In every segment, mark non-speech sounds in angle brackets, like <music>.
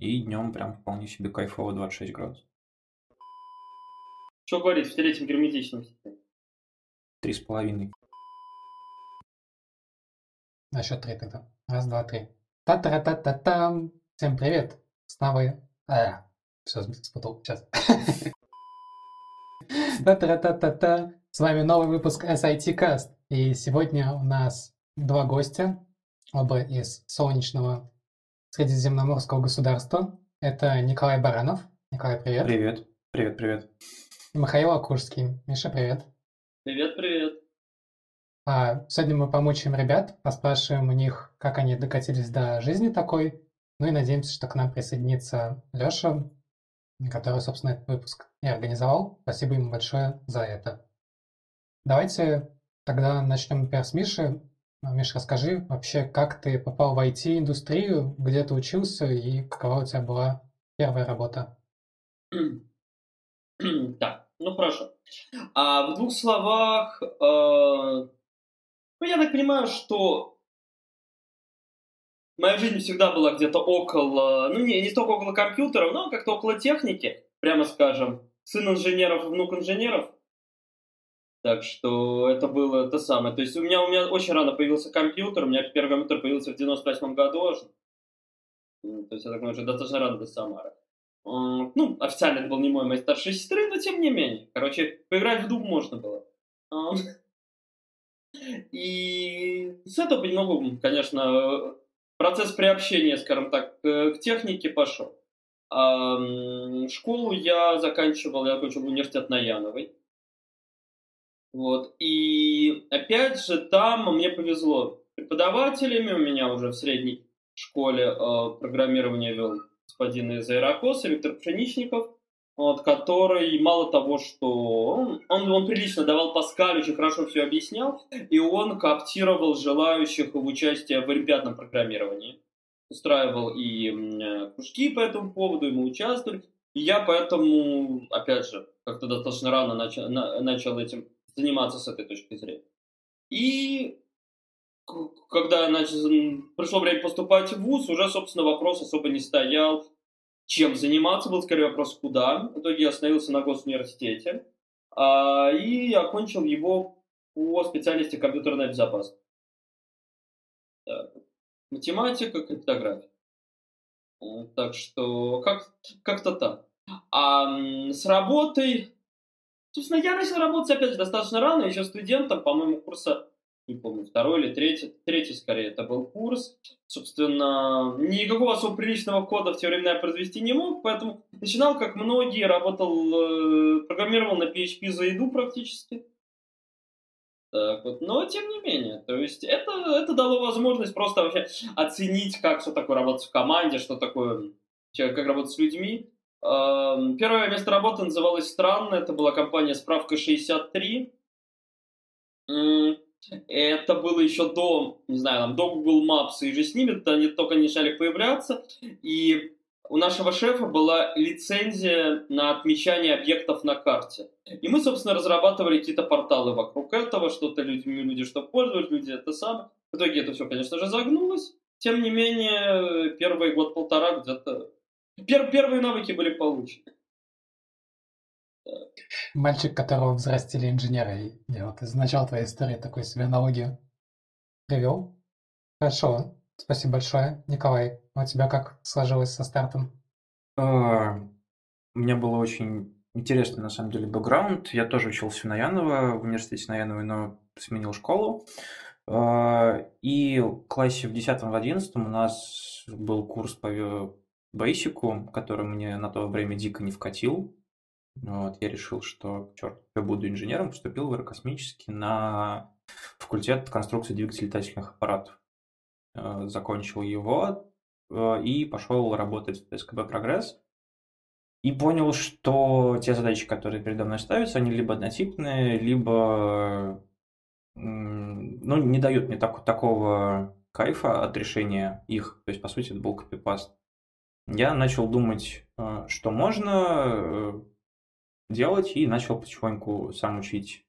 И днем прям вполне себе кайфово 26 градусов. Что говорить в третьем герметичном? Три с половиной. На счет три тогда. Раз, два, три. Та-та-та-та-там. Всем привет. Снова... А, все, спутал. Сейчас. <laughs> Та-та-та-та-та. С вами новый выпуск SIT Cast. И сегодня у нас два гостя, оба из солнечного Средиземноморского государства. Это Николай Баранов. Николай, привет. Привет. Привет, привет. И Михаил Акурский. Миша, привет. Привет, привет. А, сегодня мы помучаем ребят, поспрашиваем у них, как они докатились до жизни такой. Ну и надеемся, что к нам присоединится Леша, который, собственно, этот выпуск и организовал. Спасибо ему большое за это. Давайте тогда начнем, например, с Миши. А, Миша, расскажи вообще, как ты попал в IT-индустрию, где ты учился и какова у тебя была первая работа? <clears throat> Так, ну хорошо. А в двух словах, э, ну я так понимаю, что моя жизнь всегда была где-то около, ну не, не столько около компьютеров, но как-то около техники, прямо скажем. Сын инженеров, внук инженеров. Так что это было то самое. То есть у меня, у меня очень рано появился компьютер. У меня первый компьютер появился в 98 году. То есть я так уже достаточно рано до Самары. Ну, официально это был не мой, моей старшей сестры, но тем не менее. Короче, поиграть в дуб можно было. И с этого понемногу, конечно, процесс приобщения, скажем так, к технике пошел. Школу я заканчивал, я окончил университет на Яновой. Вот. И опять же, там мне повезло преподавателями. У меня уже в средней школе э, программирование вел господин из Аэрокоса, Виктор Пшеничников, вот, который мало того, что он, он, он прилично давал Паскаль, очень хорошо все объяснял, и он кооптировал желающих в участие в олимпиадном программировании. Устраивал и э, кружки по этому поводу, и мы участвовали. И я поэтому, опять же, как-то достаточно рано начал, на, начал этим заниматься с этой точки зрения. И когда начал, пришло время поступать в ВУЗ, уже, собственно, вопрос особо не стоял, чем заниматься, был скорее вопрос, куда. В итоге я остановился на госуниверситете а, и окончил его по специальности компьютерная безопасность. Так. Математика, криптография. Так что как, как-то так. А с работой... Собственно, я начал работать, опять же, достаточно рано, еще студентом, по-моему, курса не помню, второй или третий, третий скорее это был курс. Собственно, никакого особо приличного кода в те времена я произвести не мог, поэтому начинал, как многие, работал, э, программировал на PHP за еду практически. Так вот, но тем не менее, то есть это, это дало возможность просто вообще оценить, как что такое работать в команде, что такое, как работать с людьми. Эм, первое место работы называлось странно, это была компания «Справка 63». Это было еще до, не знаю, там, до Google Maps и же с ними, они только начали появляться. И у нашего шефа была лицензия на отмечание объектов на карте. И мы, собственно, разрабатывали какие-то порталы вокруг этого, что-то люди, люди что пользовались, люди это самое. В итоге это все, конечно же, загнулось. Тем не менее, первый год-полтора где-то... Пер первые навыки были получены. Мальчик, которого взрастили инженеры. Я вот из начала твоей истории такой себе аналогию привел. Хорошо, спасибо большое. Николай, а у тебя как сложилось со стартом? А, у меня было очень интересный, на самом деле, бэкграунд. Я тоже учился на Янова, в университете на Яновой, но сменил школу. А, и в классе в 10-11 у нас был курс по бейсику, который мне на то время дико не вкатил. Вот, я решил, что, черт, я буду инженером, поступил в аэрокосмический на факультет конструкции двигателей летательных аппаратов. Э, закончил его э, и пошел работать в СКБ «Прогресс». И понял, что те задачи, которые передо мной ставятся, они либо однотипные, либо ну, не дают мне так, такого кайфа от решения их. То есть, по сути, это был копипаст. Я начал думать, э, что можно, делать и начал потихоньку сам учить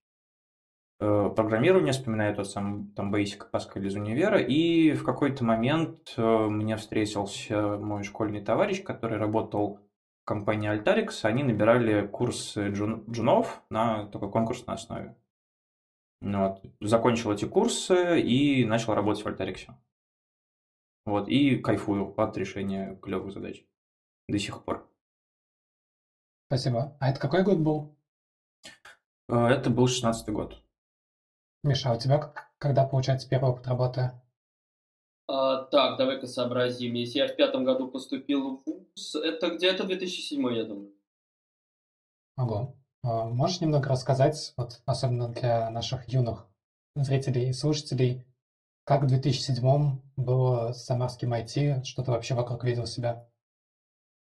э, программирования, вспоминаю тот самый там Basic Pascal из универа, и в какой-то момент э, мне встретился мой школьный товарищ, который работал в компании Altarix, они набирали курсы джун, джунов на такой конкурсной основе. Вот. Закончил эти курсы и начал работать в Altarix. Вот, и кайфую от решения клевых задач до сих пор. Спасибо. А это какой год был? Э, это был шестнадцатый год. Миша, а у тебя когда, получается, первый опыт работы? А, так, давай-ка сообразим. Если я в пятом году поступил в ВУЗ, это где-то 2007, я думаю. Ого. А, можешь немного рассказать, вот особенно для наших юных зрителей и слушателей, как в 2007 было с самарским IT, что ты вообще вокруг видел себя?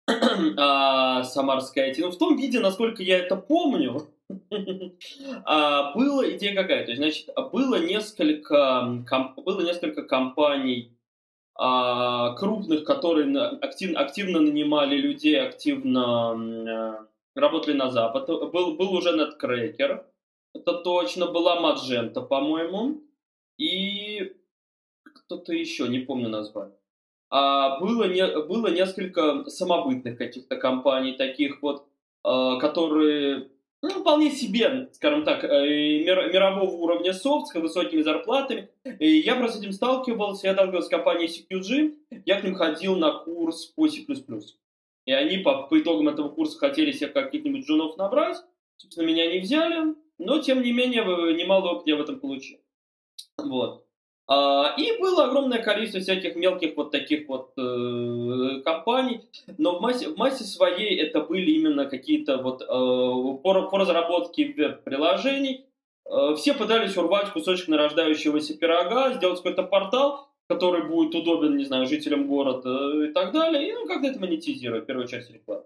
<clears throat> а, Самарская IT, ну в том виде, насколько я это помню, <laughs> а, была идея какая? То есть, значит, было несколько, комп, было несколько компаний а, крупных, которые активно, активно нанимали людей, активно а, работали на Запад. Был, был уже NetCracker, это точно, была Magento, по-моему, и кто-то еще, не помню название. А было, не, было несколько самобытных каких-то компаний, таких вот, а, которые ну, вполне себе, скажем так, э, мирового уровня софт с высокими зарплатами. И я просто с этим сталкивался, я сталкивался с компанией CQG, я к ним ходил на курс по C++. И они по, по итогам этого курса хотели себе каких-нибудь джунов набрать, собственно, меня не взяли, но, тем не менее, немало опыта я в этом получил. Вот. А, и было огромное количество всяких мелких вот таких вот э, компаний, но в массе, в массе своей это были именно какие-то вот э, по, по разработке веб-приложений. Э, все пытались урвать кусочек нарождающегося пирога, сделать какой-то портал, который будет удобен, не знаю, жителям города и так далее, и ну, как-то это монетизировать, в первую очередь рекламу.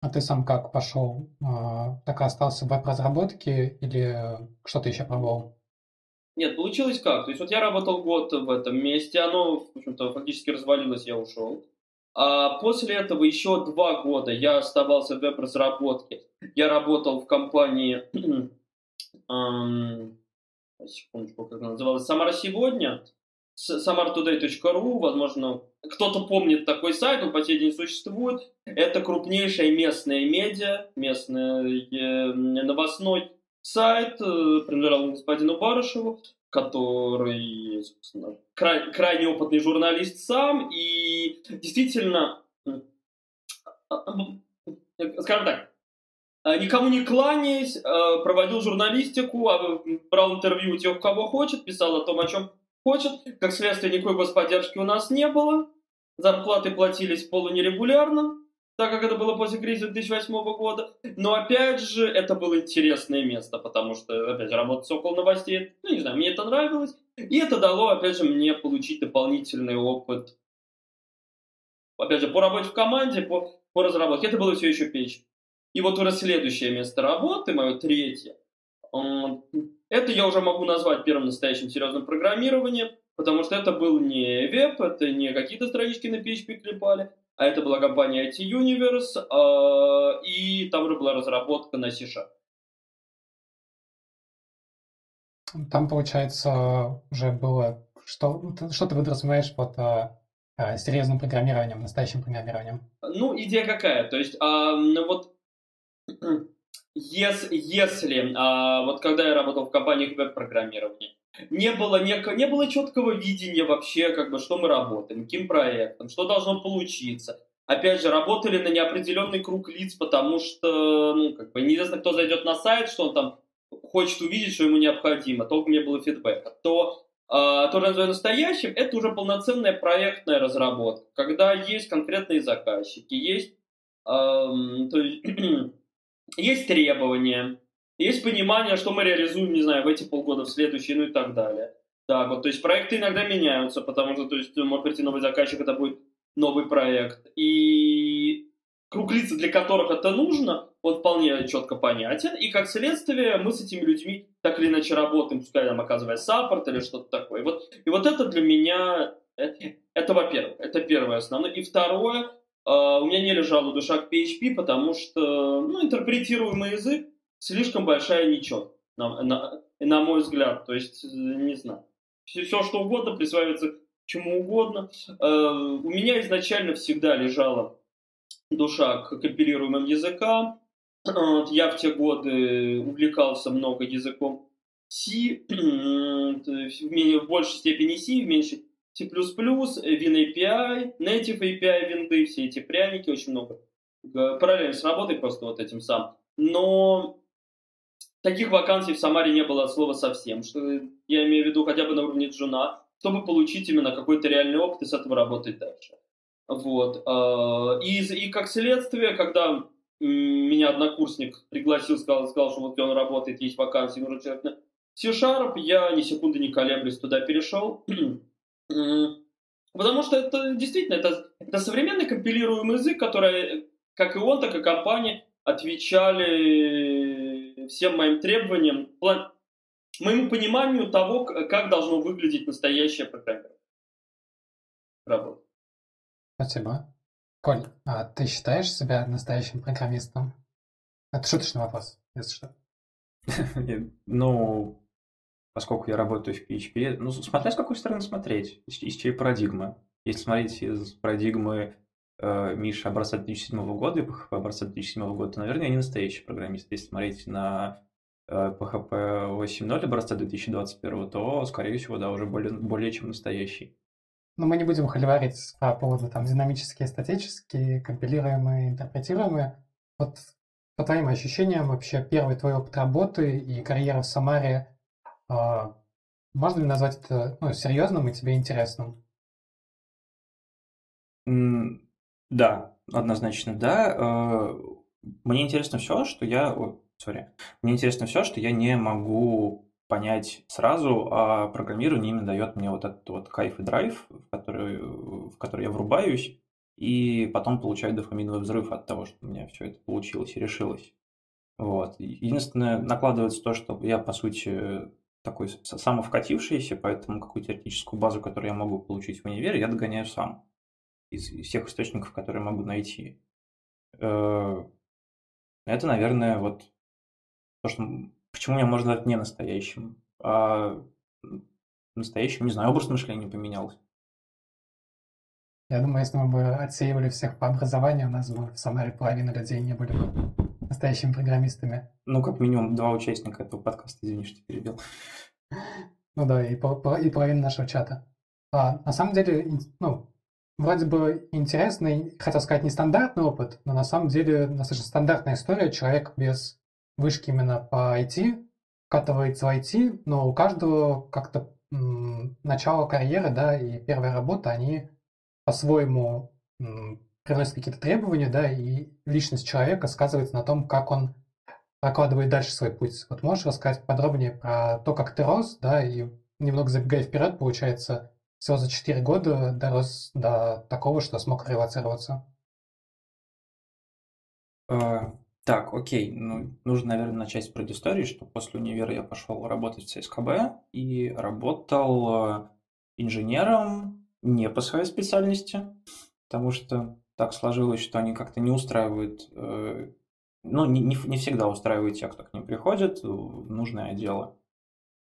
А ты сам как пошел? А, так и остался в веб-разработке или что-то еще пробовал? Нет, получилось как? То есть вот я работал год в этом месте, оно, в общем-то, фактически развалилось, я ушел. А после этого еще два года я оставался в веб-разработке. Я работал в компании, <clears throat> эм, секундочку, как она называлась, Самара сегодня, samartoday.ru, возможно, кто-то помнит такой сайт, он по сей день существует. Это крупнейшая местная медиа, местный э, новостной сайт, э, принадлежал господину Барышеву, который, собственно, край, крайне опытный журналист сам, и действительно, а, а, скажем так, а, никому не кланяясь, проводил журналистику, брал интервью у тех, кого хочет, писал о том, о чем хочет. Как следствие, никакой господдержки у нас не было. Зарплаты платились полунерегулярно так как это было после кризиса 2008 года. Но опять же, это было интересное место, потому что, опять же, работать около новостей, ну, не знаю, мне это нравилось. И это дало, опять же, мне получить дополнительный опыт. Опять же, по работе в команде, по, по разработке. Это было все еще печь. И вот уже следующее место работы, мое третье, это я уже могу назвать первым настоящим серьезным программированием, потому что это был не веб, это не какие-то странички на PHP клепали, а это была компания IT Universe, э, и там уже была разработка на C-Sharp. Там, получается, уже было... Что, что ты подразумеваешь под а, серьезным программированием, настоящим программированием? Ну, идея какая? То есть, а, вот если, если а, вот когда я работал в компании веб-программирования, не было, не, не было четкого видения вообще, как бы, что мы работаем, каким проектом, что должно получиться. Опять же, работали на неопределенный круг лиц, потому что, ну, как бы, неизвестно, кто зайдет на сайт, что он там хочет увидеть, что ему необходимо, толком не было фидбэка, то э, то, что называю настоящим, это уже полноценная проектная разработка, когда есть конкретные заказчики, есть, э, то есть, <clears throat> есть требования, есть понимание, что мы реализуем, не знаю, в эти полгода, в следующие, ну и так далее. Так вот, то есть проекты иногда меняются, потому что, то есть, может прийти новый заказчик, это будет новый проект. И круг лиц, для которых это нужно, он вполне четко понятен. И как следствие мы с этими людьми так или иначе работаем, пускай там оказывая саппорт или что-то такое. И вот, и вот это для меня, это, это во-первых, это первое основное. И второе, у меня не лежала душа к PHP, потому что ну, интерпретируемый язык слишком большая нечетность. на, на, на мой взгляд. То есть, не знаю. Все, все что угодно присваивается чему угодно. У меня изначально всегда лежала душа к компилируемым языкам. Я в те годы увлекался много языком C, <clears throat> в большей степени C, в меньшей C++, WinAPI, Native API винды, все эти пряники, очень много. Параллельно с работой просто вот этим сам. Но таких вакансий в Самаре не было от слова совсем. Что я имею в виду хотя бы на уровне джуна, чтобы получить именно какой-то реальный опыт и с этого работать дальше. Вот. А, и, и как следствие, когда меня однокурсник пригласил, сказал, сказал, что вот он работает, есть вакансии, нужен человек на C-Sharp, я ни секунды не колеблясь туда перешел. Потому что это действительно, это, это современный компилируемый язык, который, как и он, так и компания, отвечали всем моим требованиям, моему пониманию того, как должно выглядеть настоящее программирование. Работа. Спасибо. Коль, а ты считаешь себя настоящим программистом? Это шуточный вопрос, если что. <laughs> Ну, поскольку я работаю в PHP, ну, смотря с какой стороны смотреть, из, из чьей парадигмы. Если смотреть из парадигмы э, Миши образца 2007 года и PHP образца 2007 года, то, наверное, я не настоящий программист. Если смотреть на э, PHP 8.0 образца 2021, то, скорее всего, да, уже более, более чем настоящий. Но мы не будем холиварить по поводу там динамические, статические, компилируемые, интерпретируемые. Вот по твоим ощущениям, вообще первый твой опыт работы и карьера в Самаре можно ли назвать это ну, серьезным и тебе интересным? Да, однозначно да. Э, мне интересно все, что я... Ой, сори. Мне интересно все, что я не могу понять сразу, а программирование именно дает мне вот этот вот кайф и драйв, в который, в который я врубаюсь, и потом получаю дофаминовый взрыв от того, что у меня все это получилось и решилось. Вот. Единственное, накладывается то, что я, по сути, такой самовкатившийся, поэтому какую теоретическую базу, которую я могу получить в универе, я догоняю сам из, всех источников, которые могу найти. Э, это, наверное, вот то, что почему меня можно назвать не настоящим. А настоящим, не знаю, образ мышления поменялся. Я думаю, если мы бы отсеивали всех по образованию, у нас бы в Самаре половина людей не были бы настоящими программистами. Ну, как минимум два участника этого подкаста, извини, что перебил. <laughs> Ну да, и, и половина нашего чата. А, на самом деле, ну, вроде бы интересный, хотел сказать, нестандартный опыт, но на самом деле достаточно стандартная история. Человек без вышки именно по IT вкатывается в IT, но у каждого как-то начало карьеры, да, и первая работа, они по-своему приносят какие-то требования, да, и личность человека сказывается на том, как он прокладывает дальше свой путь. Вот можешь рассказать подробнее про то, как ты рос, да, и немного забегая вперед, получается, всего за 4 года дорос до такого, что смог релацироваться? А, так, окей. Ну, нужно, наверное, начать с предыстории, что после универа я пошел работать в ЦСКБ и работал э, инженером не по своей специальности, потому что так сложилось, что они как-то не устраивают, э, ну, не, не, всегда устраивают тех, кто к ним приходит в нужное дело.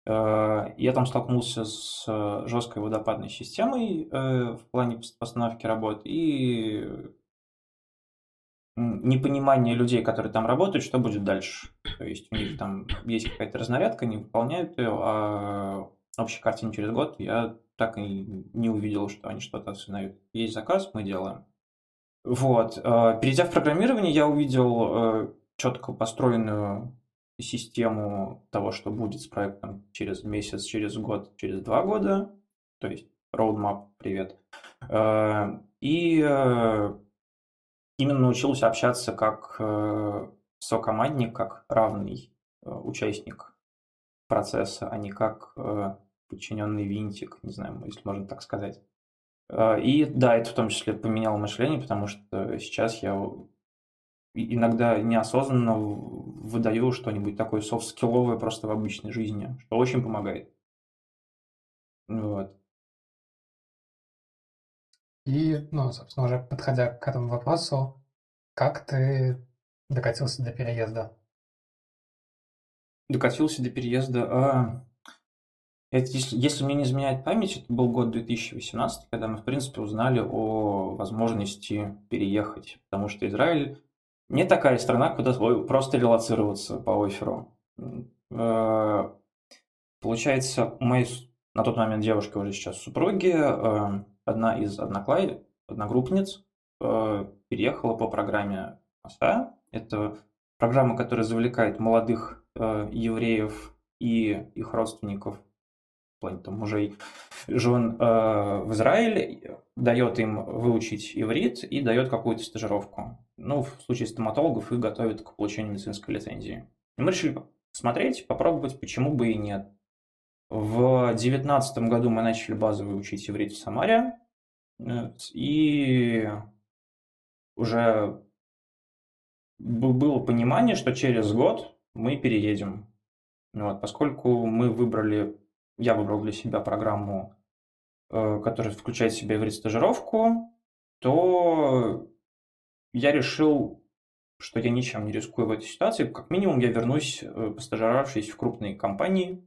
Э, я там столкнулся с жесткой водопадной системой э, в плане постановки работ и непонимание людей, которые там работают, что будет дальше. То есть у них там есть какая-то разнарядка, они выполняют ее, а общей картине через год я так и не увидел, что они что-то осознают. Есть заказ, мы делаем. Вот. Э, перейдя в программирование, я увидел э, четко построенную систему того, что будет с проектом через месяц, через год, через два года. То есть roadmap, привет. Э, и именно научился общаться как сокомандник, как равный участник процесса, а не как подчиненный винтик, не знаю, если можно так сказать. А, и да, это в том числе поменяло мышление, потому что сейчас я иногда неосознанно выдаю что-нибудь такое софт-скилловое просто в обычной жизни, что очень помогает. Вот. И, ну, собственно, уже подходя к этому вопросу, как ты докатился до переезда? докатился до переезда. А, это, если, если мне не изменяет память, это был год 2018, когда мы, в принципе, узнали о возможности переехать. Потому что Израиль не такая страна, куда просто релацироваться по оферу. Э, получается, моей на тот момент девушка уже сейчас супруги, э, одна из одноклай, одногруппниц э, переехала по программе МОСА. Это программа, которая завлекает молодых евреев и их родственников плане там, мужей, жен э, в Израиль, дает им выучить иврит и дает какую-то стажировку. Ну, в случае стоматологов их готовят к получению медицинской лицензии. И мы решили посмотреть, попробовать, почему бы и нет. В 2019 году мы начали базовый учить иврит в Самаре, э, и уже было понимание, что через год мы переедем. Вот, поскольку мы выбрали я выбрал для себя программу, э, которая включает в себя иврит-стажировку, то я решил, что я ничем не рискую в этой ситуации. Как минимум я вернусь, э, постажировавшись в крупной компании,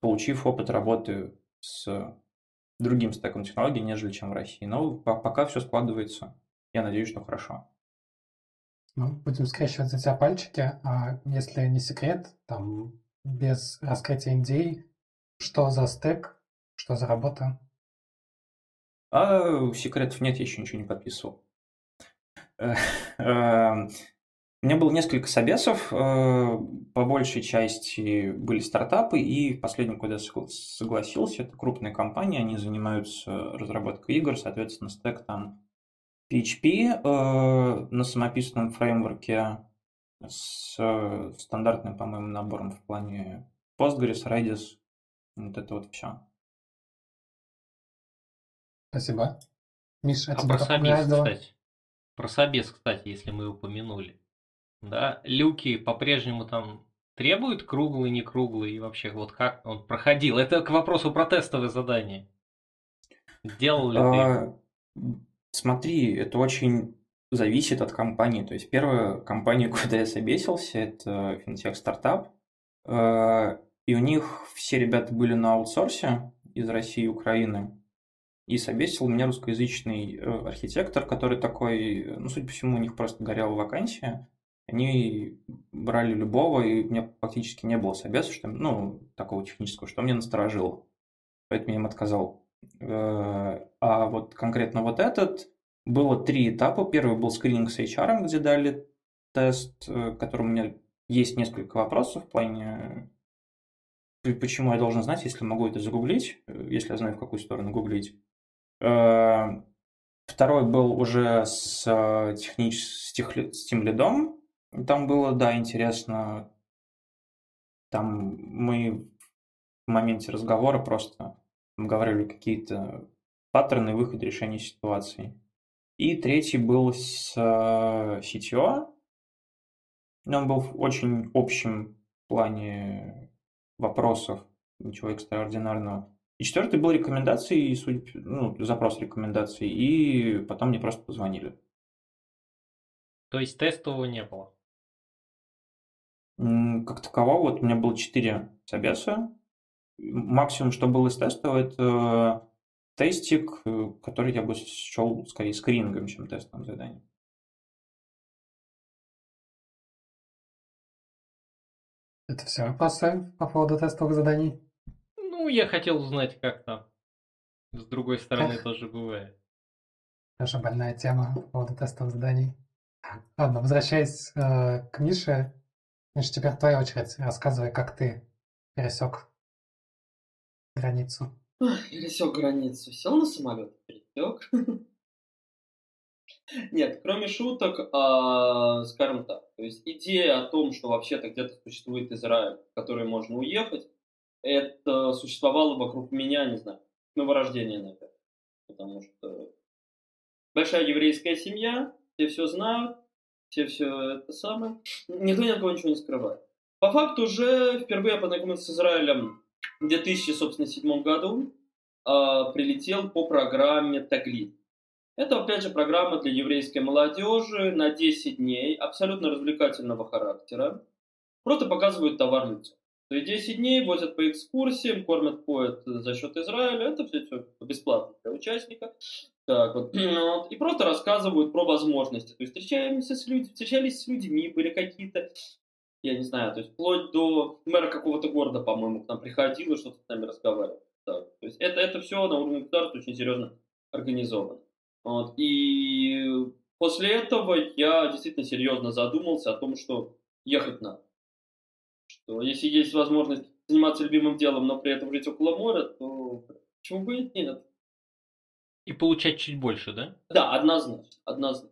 получив опыт работы с другим стеком технологий, нежели чем в России. Но пока все складывается, я надеюсь, что хорошо. Ну, будем скрещивать за тебя пальчики. А если не секрет, там без раскрытия NDA, что за стек? Что за работа? А секретов нет, я еще ничего не подписывал. Э, эм, у меня было несколько собесов, э, по большей части были стартапы, и последним, куда я согласился, это крупная компания, они занимаются разработкой игр, соответственно, стек там PHP э, на самописном фреймворке с стандартным, по-моему, набором в плане Postgres, Redis, вот это вот все. Спасибо. Миша, а, а про собес, кстати. Про собес, кстати, если мы упомянули. Да, люки по-прежнему там требуют круглый, не круглый, и вообще вот как он проходил. Это к вопросу про тестовые задания. Делал ли а, ты? Смотри, это очень зависит от компании. То есть первая компания, <laughs> куда я собесился, это финтех-стартап. А, и у них все ребята были на аутсорсе из России и Украины. И собесил меня русскоязычный э, архитектор, который такой, ну, судя по всему, у них просто горела вакансия. Они брали любого, и у меня фактически не было собеса, что, ну, такого технического, что мне насторожило. Поэтому я им отказал. Э, а вот конкретно вот этот, было три этапа. Первый был скрининг с HR, где дали тест, э, который у меня есть несколько вопросов в плане почему я должен знать, если могу это загуглить, э, если я знаю, в какую сторону гуглить. Э, второй был уже с, э, технич... с, тех... с тем лидом. Там было, да, интересно. Там мы в моменте разговора просто говорили какие-то паттерны выхода решения ситуации. И третий был с CTO. Он был в очень общем плане вопросов, ничего экстраординарного. И четвертый был рекомендации, судя, ну, запрос рекомендаций, и потом мне просто позвонили. То есть тестового не было? Как такового, вот у меня было четыре собеса. Максимум, что было из тестового, это тестик, э, который я бы счел скорее скринингом, чем тестовым заданием. Это все вопросы по поводу тестовых заданий? Ну, я хотел узнать, как там. С другой стороны Эх. тоже бывает. Тоже больная тема по поводу тестовых заданий. Ладно, возвращаясь э, к Мише. Миша, теперь твоя очередь. Рассказывай, как ты пересек границу. Пересек границу. Сел на самолет, пересек. <laughs> Нет, кроме шуток, а, скажем так, то есть идея о том, что вообще-то где-то существует Израиль, в который можно уехать, это существовало вокруг меня, не знаю, новорождения, наверное. Потому что большая еврейская семья, все все знают, все все это самое, никто ни от кого ничего не скрывает. По факту уже впервые я познакомился с Израилем в 2007 году, а, прилетел по программе Таглит. Это, опять же, программа для еврейской молодежи на 10 дней, абсолютно развлекательного характера. Просто показывают товар лицом. То есть 10 дней возят по экскурсиям, кормят, поят за счет Израиля. Это все, все бесплатно для участника. Так <clears throat> вот. И просто рассказывают про возможности. То есть встречаемся с людьми, встречались с людьми, были какие-то, я не знаю, то есть вплоть до мэра какого-то города, по-моему, к нам приходил и что-то с нами разговаривал. Так. То есть это, это все на уровне государства очень серьезно организовано. Вот. И после этого я действительно серьезно задумался о том, что ехать надо. Что если есть возможность заниматься любимым делом, но при этом жить около моря, то почему бы и нет? И получать чуть больше, да? Да, однозначно, однозначно.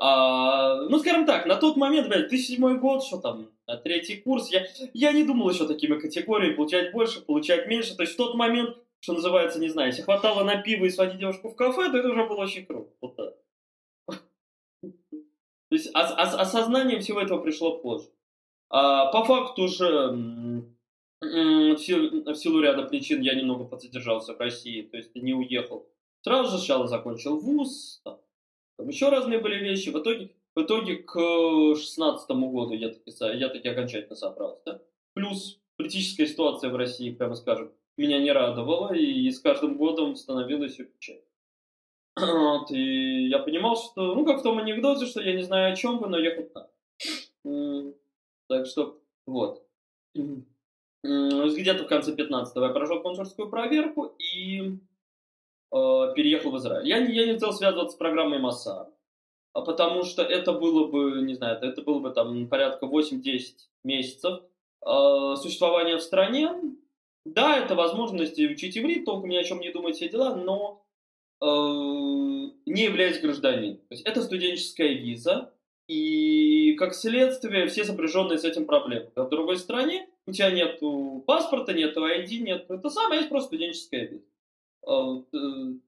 А, ну, скажем так, на тот момент, блядь, 2007 год, что там, третий курс, я, я не думал еще такими категориями, получать больше, получать меньше. То есть в тот момент, что называется, не знаю, если хватало на пиво и сводить девушку в кафе, то это уже было очень круто. Вот так. <laughs> То есть ос- ос- осознание всего этого пришло позже. А, по факту же в силу, в силу ряда причин я немного подзадержался в России, то есть не уехал. Сразу же сначала закончил вуз, там, там еще разные были вещи. В итоге, в итоге к 16 году я таки, я таки окончательно собрался. Плюс политическая ситуация в России, прямо скажем, меня не радовала, и с каждым годом становилось все печальнее. Вот, и я понимал, что, ну, как в том анекдоте, что я не знаю о чем бы, но ехать надо. Так что, вот где-то в конце 15-го я прошел консульскую проверку и э, переехал в Израиль. Я, я не хотел связываться с программой МАСА, а потому что это было бы, не знаю, это было бы там порядка 8-10 месяцев э, существования в стране. Да, это возможность учить иврит, толком ни о чем не думать, все дела, но э, не являясь гражданином. То есть это студенческая виза, и как следствие все сопряженные с этим проблемы. В другой стране у тебя нет паспорта, нет ID, нет это самое, есть просто студенческая виза. Э,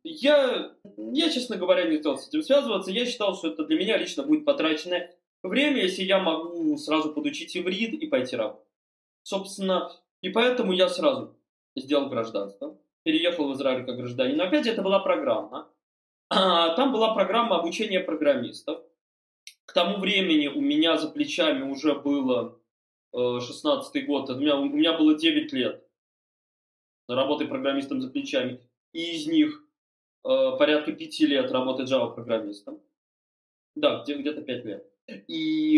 я, я, честно говоря, не хотел с этим связываться. Я считал, что это для меня лично будет потраченное время, если я могу сразу подучить иврит и пойти работать. Собственно, и поэтому я сразу сделал гражданство. Переехал в Израиль как гражданин. Но опять это была программа. А, там была программа обучения программистов. К тому времени у меня за плечами уже было 16 э, год, у меня, у меня было 9 лет работы программистом за плечами, и из них э, порядка 5 лет работы Java программистом. Да, где, где-то 5 лет. И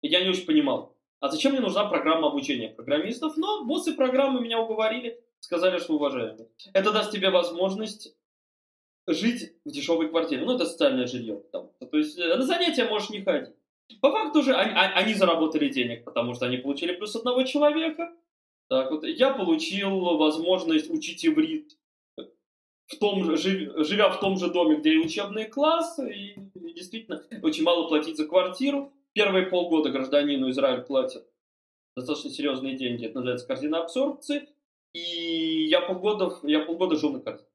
я не очень понимал, а зачем мне нужна программа обучения программистов, но боссы программы меня уговорили, сказали, что уважаемый. Это даст тебе возможность жить в дешевой квартире. Ну, это социальное жилье. Там. То есть э, на занятия можешь не ходить. По факту же они, а, они заработали денег, потому что они получили плюс одного человека. Так вот, я получил возможность учить иврит в том живя в том же доме, где и учебные классы, и действительно очень мало платить за квартиру. Первые полгода гражданину Израиль платит достаточно серьезные деньги, это называется корзина абсорбции, и я полгода, я полгода жил на корзине.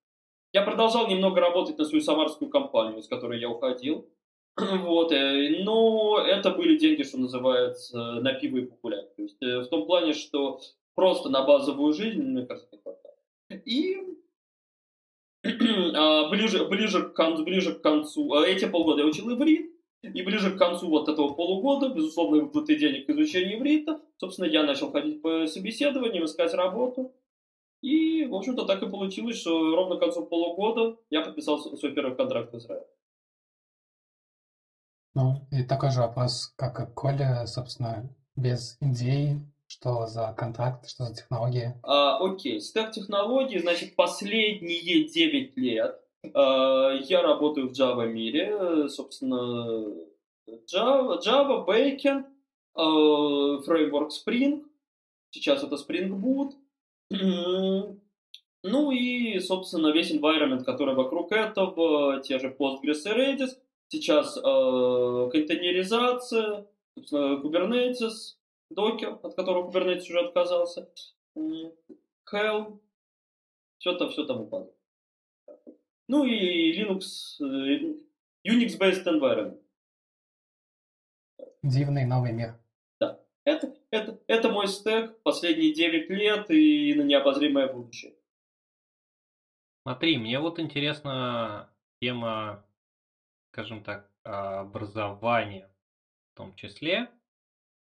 Я продолжал немного работать на свою самарскую компанию, с которой я уходил, <clears throat> Вот, э, но это были деньги, что называется, на пиво и популярно. То есть э, в том плане, что просто на базовую жизнь, мне кажется, не хватает. И <clears throat> а, ближе, ближе, к концу, ближе к концу, а, эти полгода я учил иврит, и ближе к концу вот этого полугода, безусловно, выплаты денег к изучению иврита, собственно, я начал ходить по собеседованиям, искать работу. И, в общем-то, так и получилось, что ровно к концу полугода я подписал свой первый контракт в Израиле. Ну, и такой же вопрос, как и Коля, собственно, без идей, что за контракт, что за технологии? А, окей, стек технологий, значит, последние 9 лет я работаю в Java мире, собственно, Java, Java Backend, а, фреймворк Spring, сейчас это Spring Boot, ну и, собственно, весь environment, который вокруг этого, те же Postgres и Redis, Сейчас э, контейнеризация, собственно, Kubernetes, Docker, от которого Kubernetes уже отказался, Helm, все-то, все тому подобное. Ну и Linux, э, Unix-based environment. Дивный новый мир. Да. Это, это, это мой стек последние 9 лет и на необозримое будущее. Смотри, мне вот интересна тема скажем так, образования в том числе.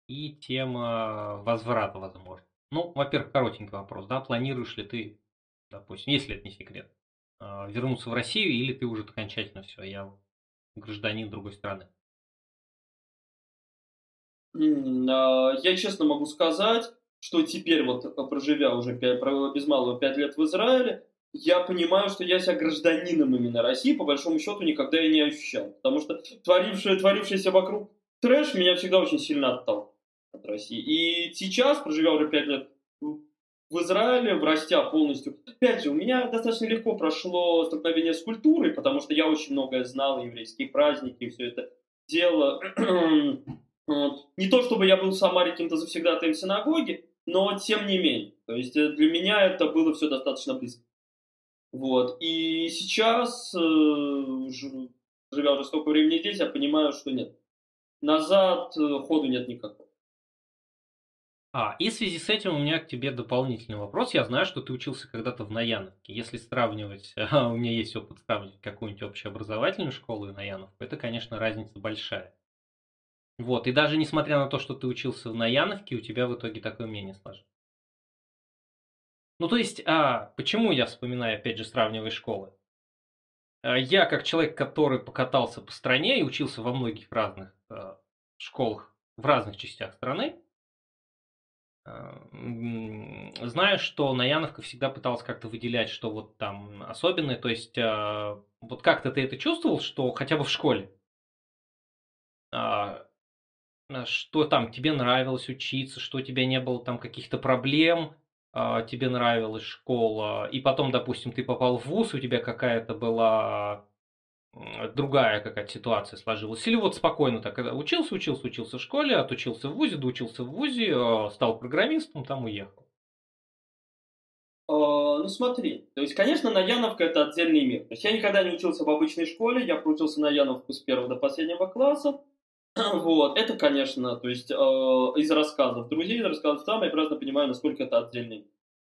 и тема возврата, возможно. Ну, во-первых, коротенький вопрос, да, планируешь ли ты, допустим, если это не секрет, вернуться в Россию, или ты уже окончательно все, я гражданин другой страны? А, я честно могу сказать, что теперь вот проживя уже 5, без малого 5 лет в Израиле, я понимаю, что я себя гражданином именно России, по большому счету, никогда и не ощущал. Потому что творившее, творившееся вокруг трэш меня всегда очень сильно отталкивал от России. И сейчас, проживя уже 5 лет в Израиле, врастя полностью, опять же, у меня достаточно легко прошло столкновение с культурой, потому что я очень многое знал, еврейские праздники, все это дело. <clears throat> Вот. Не то, чтобы я был в Самаре каким-то завсегдатаем синагоги, но тем не менее. То есть э, для меня это было все достаточно близко. Вот. И сейчас, э, живя уже столько времени здесь, я понимаю, что нет. Назад э, ходу нет никакого. А, и в связи с этим у меня к тебе дополнительный вопрос. Я знаю, что ты учился когда-то в Наяновке. Если сравнивать, <laughs> а у меня есть опыт сравнивать какую-нибудь общеобразовательную школу и Наяновку, это, конечно, разница большая. Вот, и даже несмотря на то, что ты учился в Наяновке, у тебя в итоге такое мнение сложилось. Ну, то есть, а, почему я вспоминаю, опять же, сравнивая школы? А, я, как человек, который покатался по стране и учился во многих разных а, школах в разных частях страны, знаю, что Наяновка всегда пыталась как-то выделять, что вот там особенное. То есть, а, вот как-то ты это чувствовал, что хотя бы в школе а, а, что там тебе нравилось учиться, что у тебя не было там каких-то проблем, а, тебе нравилась школа, и потом, допустим, ты попал в ВУЗ, у тебя какая-то была другая какая-то ситуация сложилась. Или вот спокойно так, учился, учился, учился в школе, отучился в ВУЗе, доучился в ВУЗе, а, стал программистом, там уехал. Ну смотри, то есть, конечно, Наяновка это отдельный мир. То есть я никогда не учился в обычной школе, я проучился Наяновку с первого до последнего класса. <clears throat> Вот, это, конечно, то есть э, из рассказов друзей, из рассказов там, я прекрасно понимаю, насколько это отдельный.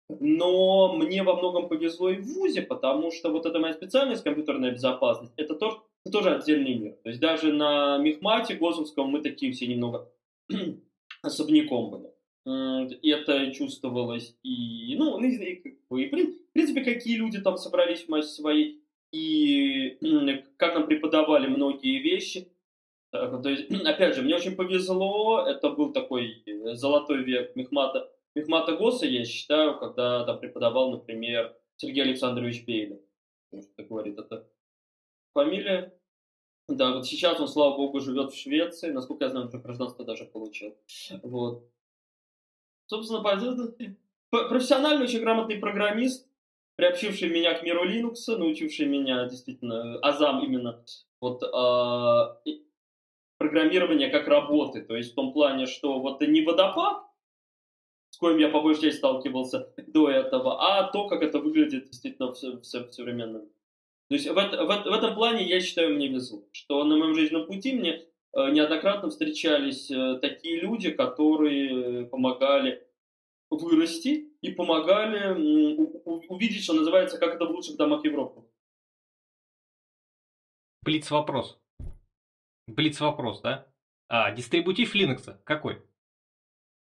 Но мне во многом повезло и в ВУЗе, потому что вот эта моя специальность, компьютерная безопасность, это тоже, тоже отдельный мир. То есть даже на Мехмате Госовском мы такие все немного <clears throat> особняком были. И это чувствовалось и, ну, и, и, и, в принципе, какие люди там собрались в массе своей, и как нам преподавали многие вещи – Э, то есть, <clears throat> опять же, мне очень повезло, это был такой э, золотой век Мехмата, Мехмата Госа, я считаю, когда там преподавал, например, Сергей Александрович Бейлин. Как говорит, это фамилия. Да, вот сейчас он, слава богу, живет в Швеции, насколько я знаю, он гражданство даже получил. Вот. Собственно, <laughs> профессиональный, очень грамотный программист, приобщивший меня к миру Linux, научивший меня действительно азам именно вот э, программирования как работы. То есть в том плане, что вот не водопад, с коим я по большей части сталкивался до этого, а то, как это выглядит действительно в, в, в современном. То есть в, в, в этом плане я считаю, мне везу, что на моем жизненном пути мне э, неоднократно встречались э, такие люди, которые помогали вырасти и помогали увидеть, что называется, как это в лучших домах Европы. Блиц вопрос. Блиц вопрос, да? А, дистрибутив Linux какой?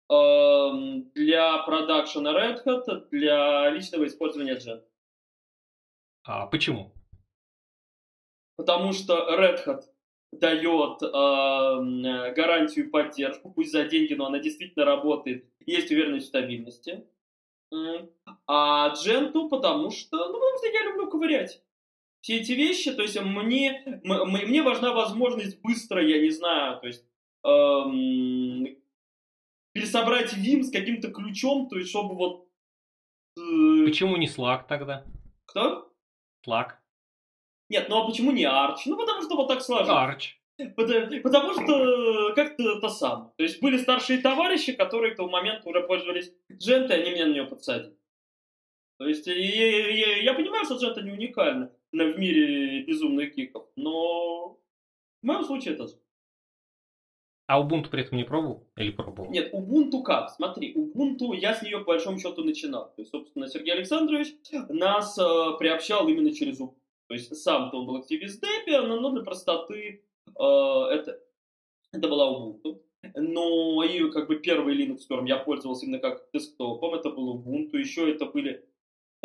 Эм, для продакшена Red Hat, для личного использования Jet. А почему? Потому что Red Hat дает э, гарантию поддержку, пусть за деньги, но она действительно работает, есть уверенность в стабильности. А Gentoo, потому что, ну, потому что я люблю ковырять все эти вещи, то есть мне, мне важна возможность быстро, я не знаю, то есть эм, пересобрать Vim с каким-то ключом, то есть чтобы вот... Э... Почему не Slack тогда? Кто? Slack. Нет, ну а почему не Arch? Ну потому что вот так сложно. Arch. Потому, потому что как-то это сам. То есть были старшие товарищи, которые к тому моменту уже пользовались Джент, и они меня на нее подсадили. То есть я, я, я понимаю, что Джент не уникально в мире безумных гиков, но в моем случае это а Ubuntu при этом не пробовал или пробовал? Нет, Ubuntu как? Смотри, Ubuntu я с нее по большому счету начинал. То есть, собственно, Сергей Александрович нас э, приобщал именно через Ubuntu. То есть сам-то он был активист Debian, но для простоты э, это, это была Ubuntu. но и как бы первый Linux, которым я пользовался именно как десктопом, это был Ubuntu, еще это были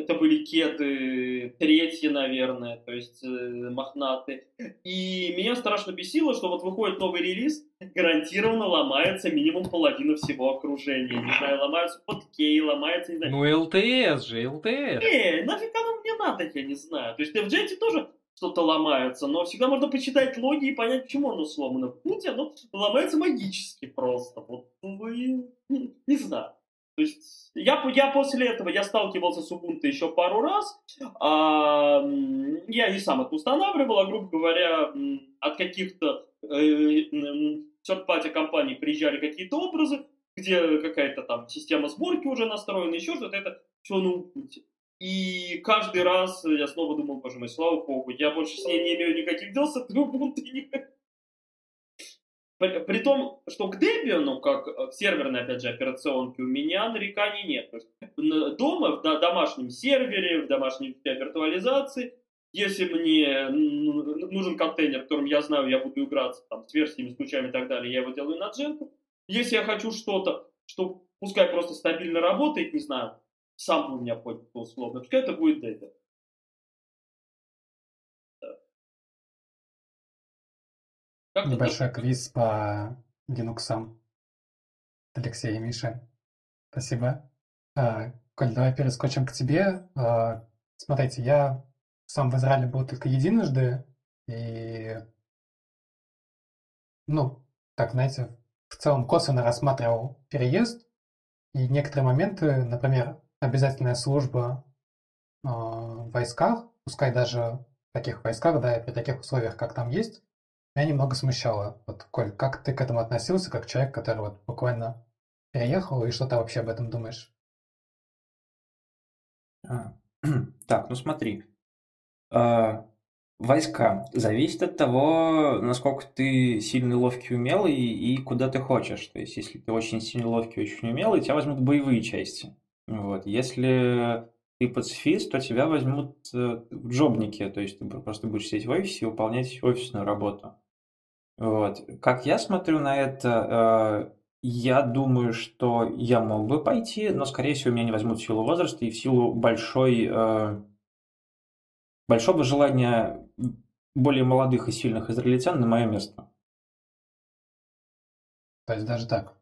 это были кеды третьи, наверное, то есть э, мохнаты. И меня страшно бесило, что вот выходит новый релиз, гарантированно ломается минимум половина всего окружения. Не знаю, ломаются подкей, ломается, не знаю. Ну, ЛТС же, ЛТС. Не, нафиг оно мне надо, я не знаю. То есть в Джете тоже что-то ломается, но всегда можно почитать логи и понять, почему оно сломано. В Пути оно ломается магически просто. Вот, вы, не, не знаю. То есть я, я после этого, я сталкивался с Ubuntu еще пару раз, а, я не сам это устанавливал, а, грубо говоря, от каких-то э, third-party компаний приезжали какие-то образы, где какая-то там система сборки уже настроена, еще что-то, это все на Ubuntu. И каждый раз я снова думал, боже мой, слава богу, я больше с ней не имею никаких дел с этой Ubuntu, при, при том, что к Debian, как к серверной, опять же, операционке, у меня нареканий нет. То есть дома, в домашнем сервере, в домашней виртуализации, если мне нужен контейнер, в котором я знаю, я буду играться там, с версиями, с ключами и так далее, я его делаю на дженту. Если я хочу что-то, что пускай просто стабильно работает, не знаю, сам у меня поднят условно, пускай это будет Debian. Как Небольшой ты... квиз по Linux. Алексей и Миша. Спасибо. А, Коль, давай перескочим к тебе. А, смотрите, я сам в Израиле был только единожды, и, ну, так, знаете, в целом косвенно рассматривал переезд, и некоторые моменты, например, обязательная служба э, в войсках, пускай даже в таких войсках, да, и при таких условиях, как там есть, меня немного смущало. Вот, Коль, как ты к этому относился, как человек, который вот буквально переехал, и что ты вообще об этом думаешь? А, <clears throat> так, ну смотри. А, войска. Зависит от того, насколько ты сильный, ловкий, умелый и куда ты хочешь. То есть, если ты очень сильный, ловкий, очень умелый, тебя возьмут боевые части. Вот. Если ты пацифист, то тебя возьмут э, в джобники, то есть ты просто будешь сидеть в офисе и выполнять офисную работу. Вот. Как я смотрю на это, э, я думаю, что я мог бы пойти, но, скорее всего, меня не возьмут в силу возраста и в силу большой, э, большого желания более молодых и сильных израильтян на мое место. То есть даже так?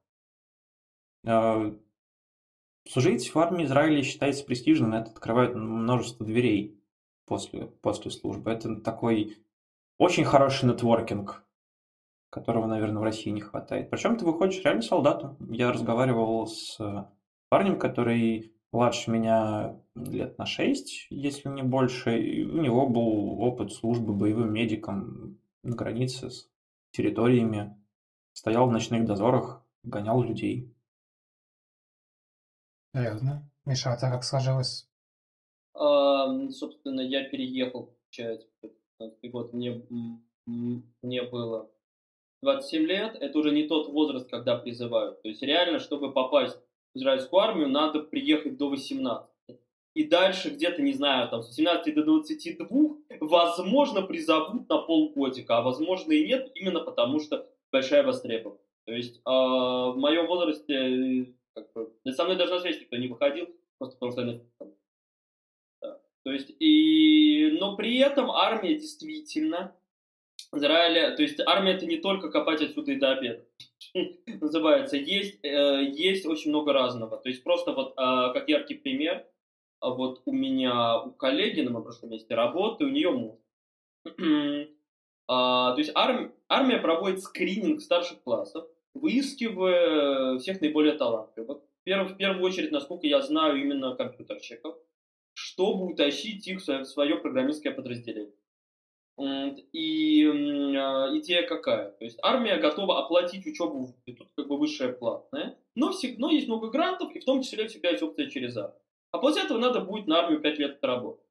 Э, служить в армии Израиля считается престижным, это открывает множество дверей после, после службы. Это такой очень хороший нетворкинг которого, наверное, в России не хватает. Причем ты выходишь реально солдатом. Я разговаривал с парнем, который младше меня лет на 6, если не больше. И у него был опыт службы боевым медиком на границе с территориями. Стоял в ночных дозорах, гонял людей. Серьезно? Миша, а это как сложилось? А, собственно, я переехал, получается, год. Мне, мне было 27 лет – это уже не тот возраст, когда призывают. То есть реально, чтобы попасть в израильскую армию, надо приехать до 18. И дальше где-то, не знаю, там с 18 до 22, возможно, призовут на полгодика, а возможно и нет, именно потому что большая востребованность. То есть э, в моем возрасте, как бы, со мной даже на связь никто не выходил, просто потому что они да. То есть, и, но при этом армия действительно Израиля, то есть армия это не только копать отсюда и до обеда. <laughs> Называется, есть, э, есть очень много разного. То есть просто вот а, как яркий пример, а вот у меня, у коллеги на моем прошлом месте работы, у нее муж. <clears throat> А, то есть арм, армия проводит скрининг старших классов, выискивая всех наиболее талантливых. В первую очередь, насколько я знаю, именно компьютерщиков, чтобы утащить их в свое программистское подразделение. И э, идея какая? То есть армия готова оплатить учебу, тут как бы высшая платная, но, но есть много грантов, и в том числе всегда есть опция через армию. А после этого надо будет на армию 5 лет отработать.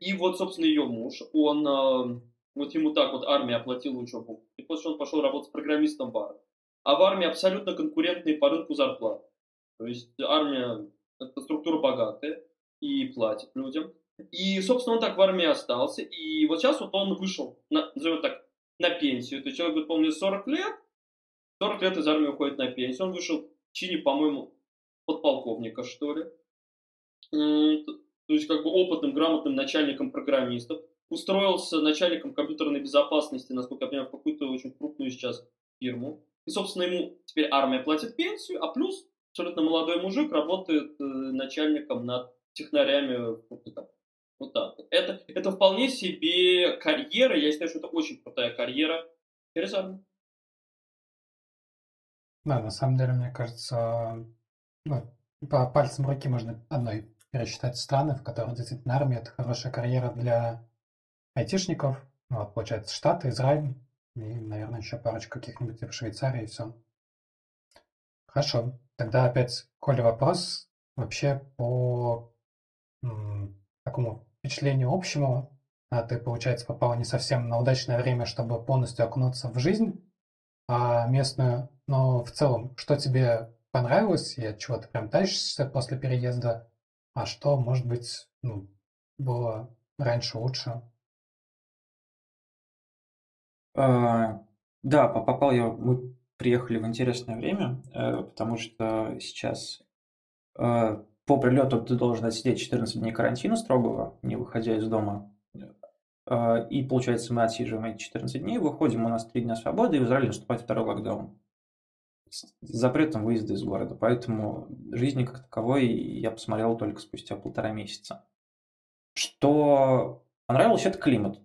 И вот, собственно, ее муж, он, э, вот ему так вот армия оплатила учебу, и после он пошел работать программистом в армии. А в армии абсолютно конкурентные по рынку зарплат. То есть армия, это структура богатая и платит людям. И, собственно, он так в армии остался. И вот сейчас вот он вышел, на, назовем так, на пенсию. То есть человек, помню, 40 лет, 40 лет из армии уходит на пенсию. Он вышел в чине, по-моему, подполковника, что ли. То есть, как бы опытным, грамотным начальником программистов. Устроился начальником компьютерной безопасности, насколько я понимаю, в какую-то очень крупную сейчас фирму. И, собственно, ему теперь армия платит пенсию, а плюс абсолютно молодой мужик работает э, начальником над технарями вот так. Это, это вполне себе карьера, я считаю, что это очень крутая карьера через армию. Да, на самом деле, мне кажется, ну, по пальцам руки можно одной пересчитать страны, в которых действительно армия – это хорошая карьера для айтишников. Ну, вот, получается, Штаты, Израиль и, наверное, еще парочку каких-нибудь в Швейцарии и все. Хорошо. Тогда опять, Коля, вопрос вообще по такому впечатлению общему. А ты, получается, попала не совсем на удачное время, чтобы полностью окунуться в жизнь, а местную но в целом, что тебе понравилось и от чего ты прям тащишься после переезда, а что, может быть, ну, было раньше лучше? А, да, попал я, мы приехали в интересное время, э, потому что сейчас э, по прилету ты должен отсидеть 14 дней карантина строгого, не выходя из дома. Э, и получается, мы отсиживаем эти 14 дней, выходим, у нас 3 дня свободы, и в Израиле наступает второй локдаун с запретом выезда из города. Поэтому жизни как таковой я посмотрел только спустя полтора месяца. Что понравилось, это климат.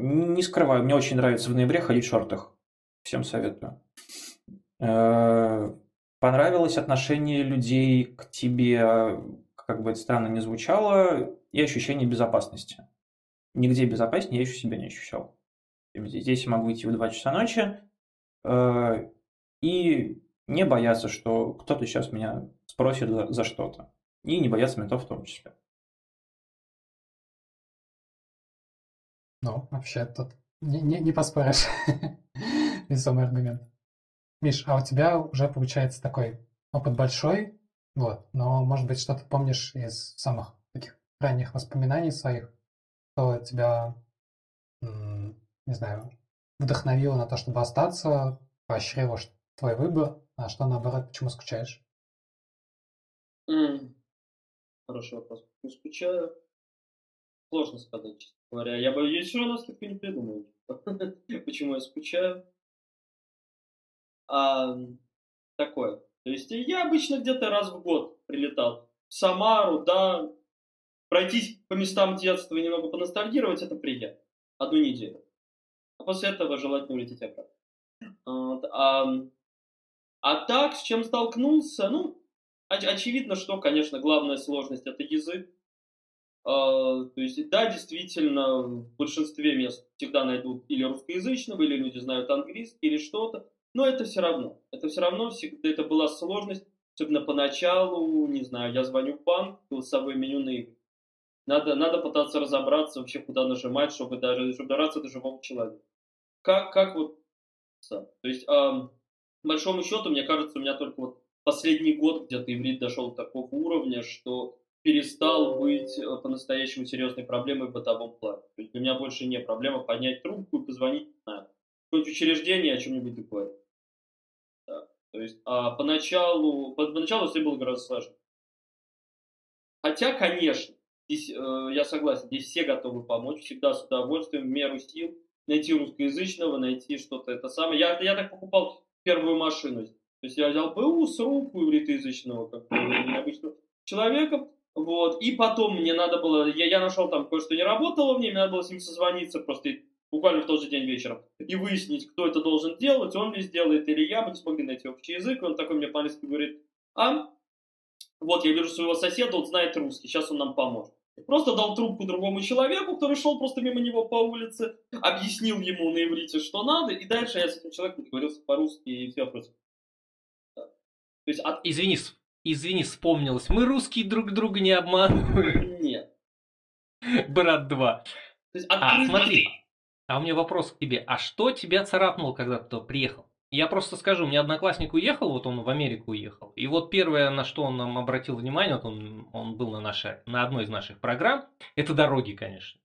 Не скрываю, мне очень нравится в ноябре ходить в шортах. Всем советую. Э, понравилось отношение людей к тебе, как бы это странно не звучало, и ощущение безопасности. Нигде безопаснее я еще себя не ощущал. Здесь я могу выйти в 2 часа ночи, э, и не бояться, что кто-то сейчас меня спросит за, за что-то. И не бояться ментов в том числе. Ну, вообще тут не, не, не поспоришь. <laughs> Весомый аргумент. Миш, а у тебя уже получается такой опыт большой, вот, но, может быть, что-то помнишь из самых таких ранних воспоминаний своих, что тебя, не знаю, вдохновило на то, чтобы остаться, поощрило, твой выбор, а что наоборот, почему скучаешь? Mm. Хороший вопрос. Не скучаю. Сложно сказать, честно говоря. Я бы еще раз так не придумал. Почему я скучаю? А, такое. То есть я обычно где-то раз в год прилетал. В Самару, да, пройтись по местам детства и немного поностальгировать, это приятно. Одну неделю. А после этого желательно улететь обратно. Вот. А, а так, с чем столкнулся, ну, оч- очевидно, что, конечно, главная сложность это язык. Uh, то есть, да, действительно, в большинстве мест всегда найдут или русскоязычного, или люди знают английский, или что-то. Но это все равно. Это все равно всегда это была сложность, особенно поначалу, не знаю, я звоню в банк, голосовое меню на игры. Надо, надо пытаться разобраться вообще, куда нажимать, чтобы даже чтобы добраться до живого человека. Как, как вот... То есть, um, большому счету, мне кажется, у меня только вот последний год где-то иврит дошел до такого уровня, что перестал быть э, по-настоящему серьезной проблемой в бытовом плане. То есть для меня больше не проблема поднять трубку и позвонить на какое-нибудь учреждение о чем-нибудь договорить. Да. То есть а поначалу, поначалу все было гораздо сложнее. Хотя, конечно, здесь, э, я согласен, здесь все готовы помочь, всегда с удовольствием, в меру сил, найти русскоязычного, найти что-то это самое. Я, я так покупал первую машину. То есть я взял БУ с руку ивритоязычного, как необычного человека, вот, и потом мне надо было, я, я нашел там кое-что не работало в ней, мне надо было с ним созвониться просто буквально в тот же день вечером и выяснить, кто это должен делать, он ли сделает или я, мы не смогли найти общий язык, он такой мне по-английски говорит, а, вот я вижу своего соседа, он знает русский, сейчас он нам поможет. Просто дал трубку другому человеку, который шел просто мимо него по улице, объяснил ему на иврите, что надо, и дальше я с этим человеком договорился по-русски и все. Да. То есть от... Извини, извини, вспомнилось. Мы русские друг друга не обманываем. Нет. Брат 2. То есть А, смотри. А у меня вопрос к тебе. А что тебя царапнуло, когда ты приехал? Я просто скажу, у меня одноклассник уехал, вот он в Америку уехал. И вот первое, на что он нам обратил внимание, вот он, он был на, нашей, на одной из наших программ, это дороги, конечно.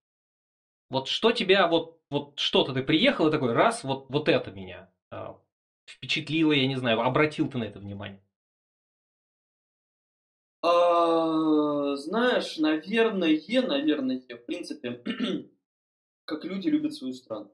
Вот что тебя, вот, вот что-то ты приехал и такой, раз, вот, вот это меня. А, впечатлило, я не знаю, обратил ты на это внимание? А, знаешь, наверное, наверное, в принципе, <clears throat> как люди любят свою страну.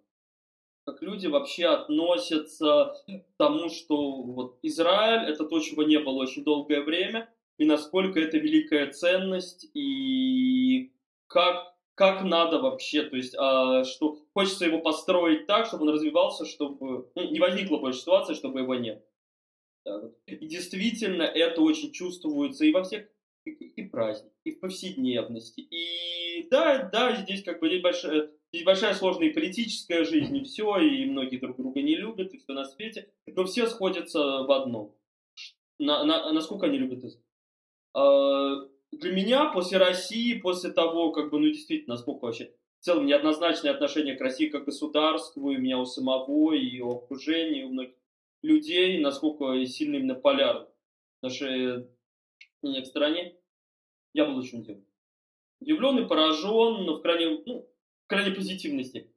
Как люди вообще относятся к тому, что вот Израиль это то, чего не было очень долгое время, и насколько это великая ценность, и как, как надо вообще, то есть, а, что хочется его построить так, чтобы он развивался, чтобы ну, не возникла больше ситуации, чтобы его нет. И действительно это очень чувствуется и во всех и, праздник, и в повседневности. И да, да, здесь как бы здесь большая, здесь большая сложная политическая жизнь, и все, и многие друг друга не любят, и все на свете, но все сходятся в одном. На, на, насколько они любят язык. А, для меня после России, после того, как бы, ну действительно, насколько вообще в целом неоднозначное отношение к России как государству, и у меня у самого, и у окружения, и у многих людей, насколько сильно именно полярно наши мнение к стране, я был очень удивлен. Удивлен и поражен, в крайне, ну, в крайне позитивной степени.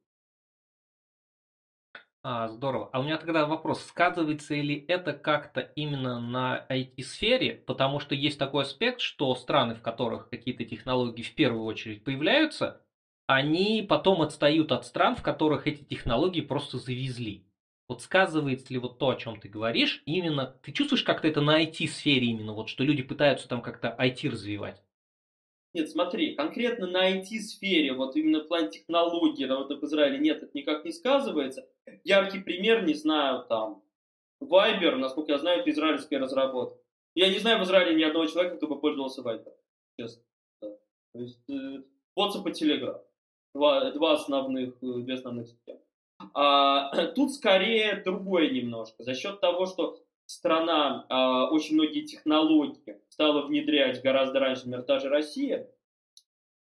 А, здорово. А у меня тогда вопрос, сказывается ли это как-то именно на IT-сфере, потому что есть такой аспект, что страны, в которых какие-то технологии в первую очередь появляются, они потом отстают от стран, в которых эти технологии просто завезли. Вот сказывается ли вот то, о чем ты говоришь, именно, ты чувствуешь как-то это на IT-сфере именно, вот что люди пытаются там как-то IT развивать? Нет, смотри, конкретно на IT-сфере, вот именно в плане технологий, работы в Израиле, нет, это никак не сказывается. Яркий пример, не знаю, там, Viber, насколько я знаю, это израильская разработка. Я не знаю в Израиле ни одного человека, кто бы пользовался Viber, честно. Да. То есть, э, WhatsApp и Telegram. Два, два основных, э, две основных системы. А, <clears throat> тут скорее другое немножко. За счет того, что страна а, очень многие технологии стала внедрять гораздо раньше, например, та же Россия,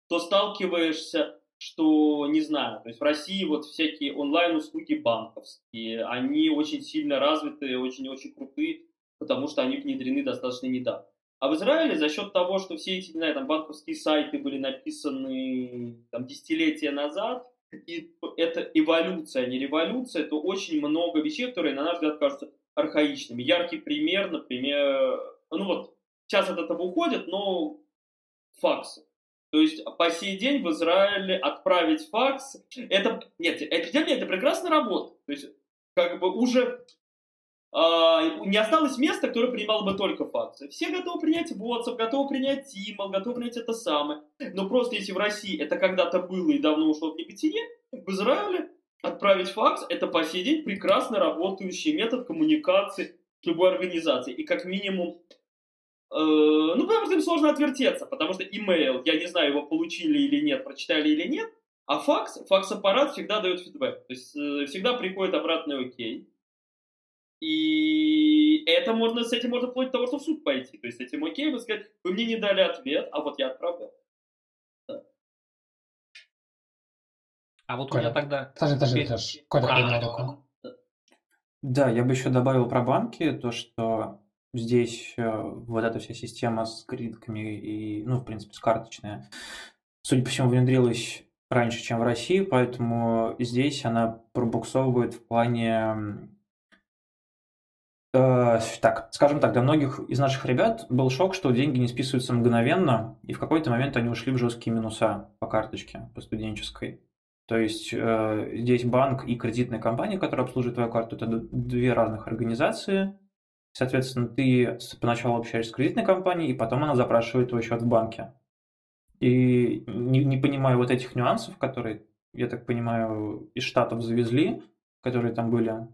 то сталкиваешься, что, не знаю, то есть в России вот всякие онлайн-услуги банковские, они очень сильно развиты, очень-очень крутые, потому что они внедрены достаточно недавно. А в Израиле за счет того, что все эти, не знаю, там, банковские сайты были написаны там, десятилетия назад, и это эволюция, а не революция, то очень много вещей, которые, на наш взгляд, кажутся архаичными. Яркий пример, например, ну вот, сейчас от этого уходят, но факсы. То есть по сей день в Израиле отправить факс, это, нет, нет, это прекрасно работает. То есть как бы уже не осталось места, которое принимало бы только факсы. Все готовы принять WhatsApp, готовы принять email, готовы принять это самое. Но просто если в России это когда-то было и давно ушло в небытие, в Израиле отправить факс – это по сей день прекрасно работающий метод коммуникации с любой организацией. И как минимум, э, ну, потому что им сложно отвертеться, потому что email, я не знаю, его получили или нет, прочитали или нет, а факс, факс-аппарат всегда дает фидбэк. То есть э, всегда приходит обратный окей. И это можно, с этим можно вплоть до того, что в суд пойти. То есть с этим окей, вы сказать, вы мне не дали ответ, а вот я отправил. Да. А вот Коля, у меня тогда... Подожди, подожди, подожди. Коля, а, да, я бы еще добавил про банки, то, что здесь э, вот эта вся система с кредитками и, ну, в принципе, с карточная, судя по всему, внедрилась раньше, чем в России, поэтому здесь она пробуксовывает в плане так, скажем так, для многих из наших ребят был шок, что деньги не списываются мгновенно, и в какой-то момент они ушли в жесткие минуса по карточке, по студенческой. То есть э, здесь банк и кредитная компания, которая обслуживает твою карту, это две разных организации. Соответственно, ты поначалу общаешься с кредитной компанией, и потом она запрашивает твой счет в банке. И не, не понимаю вот этих нюансов, которые, я так понимаю, из Штатов завезли, которые там были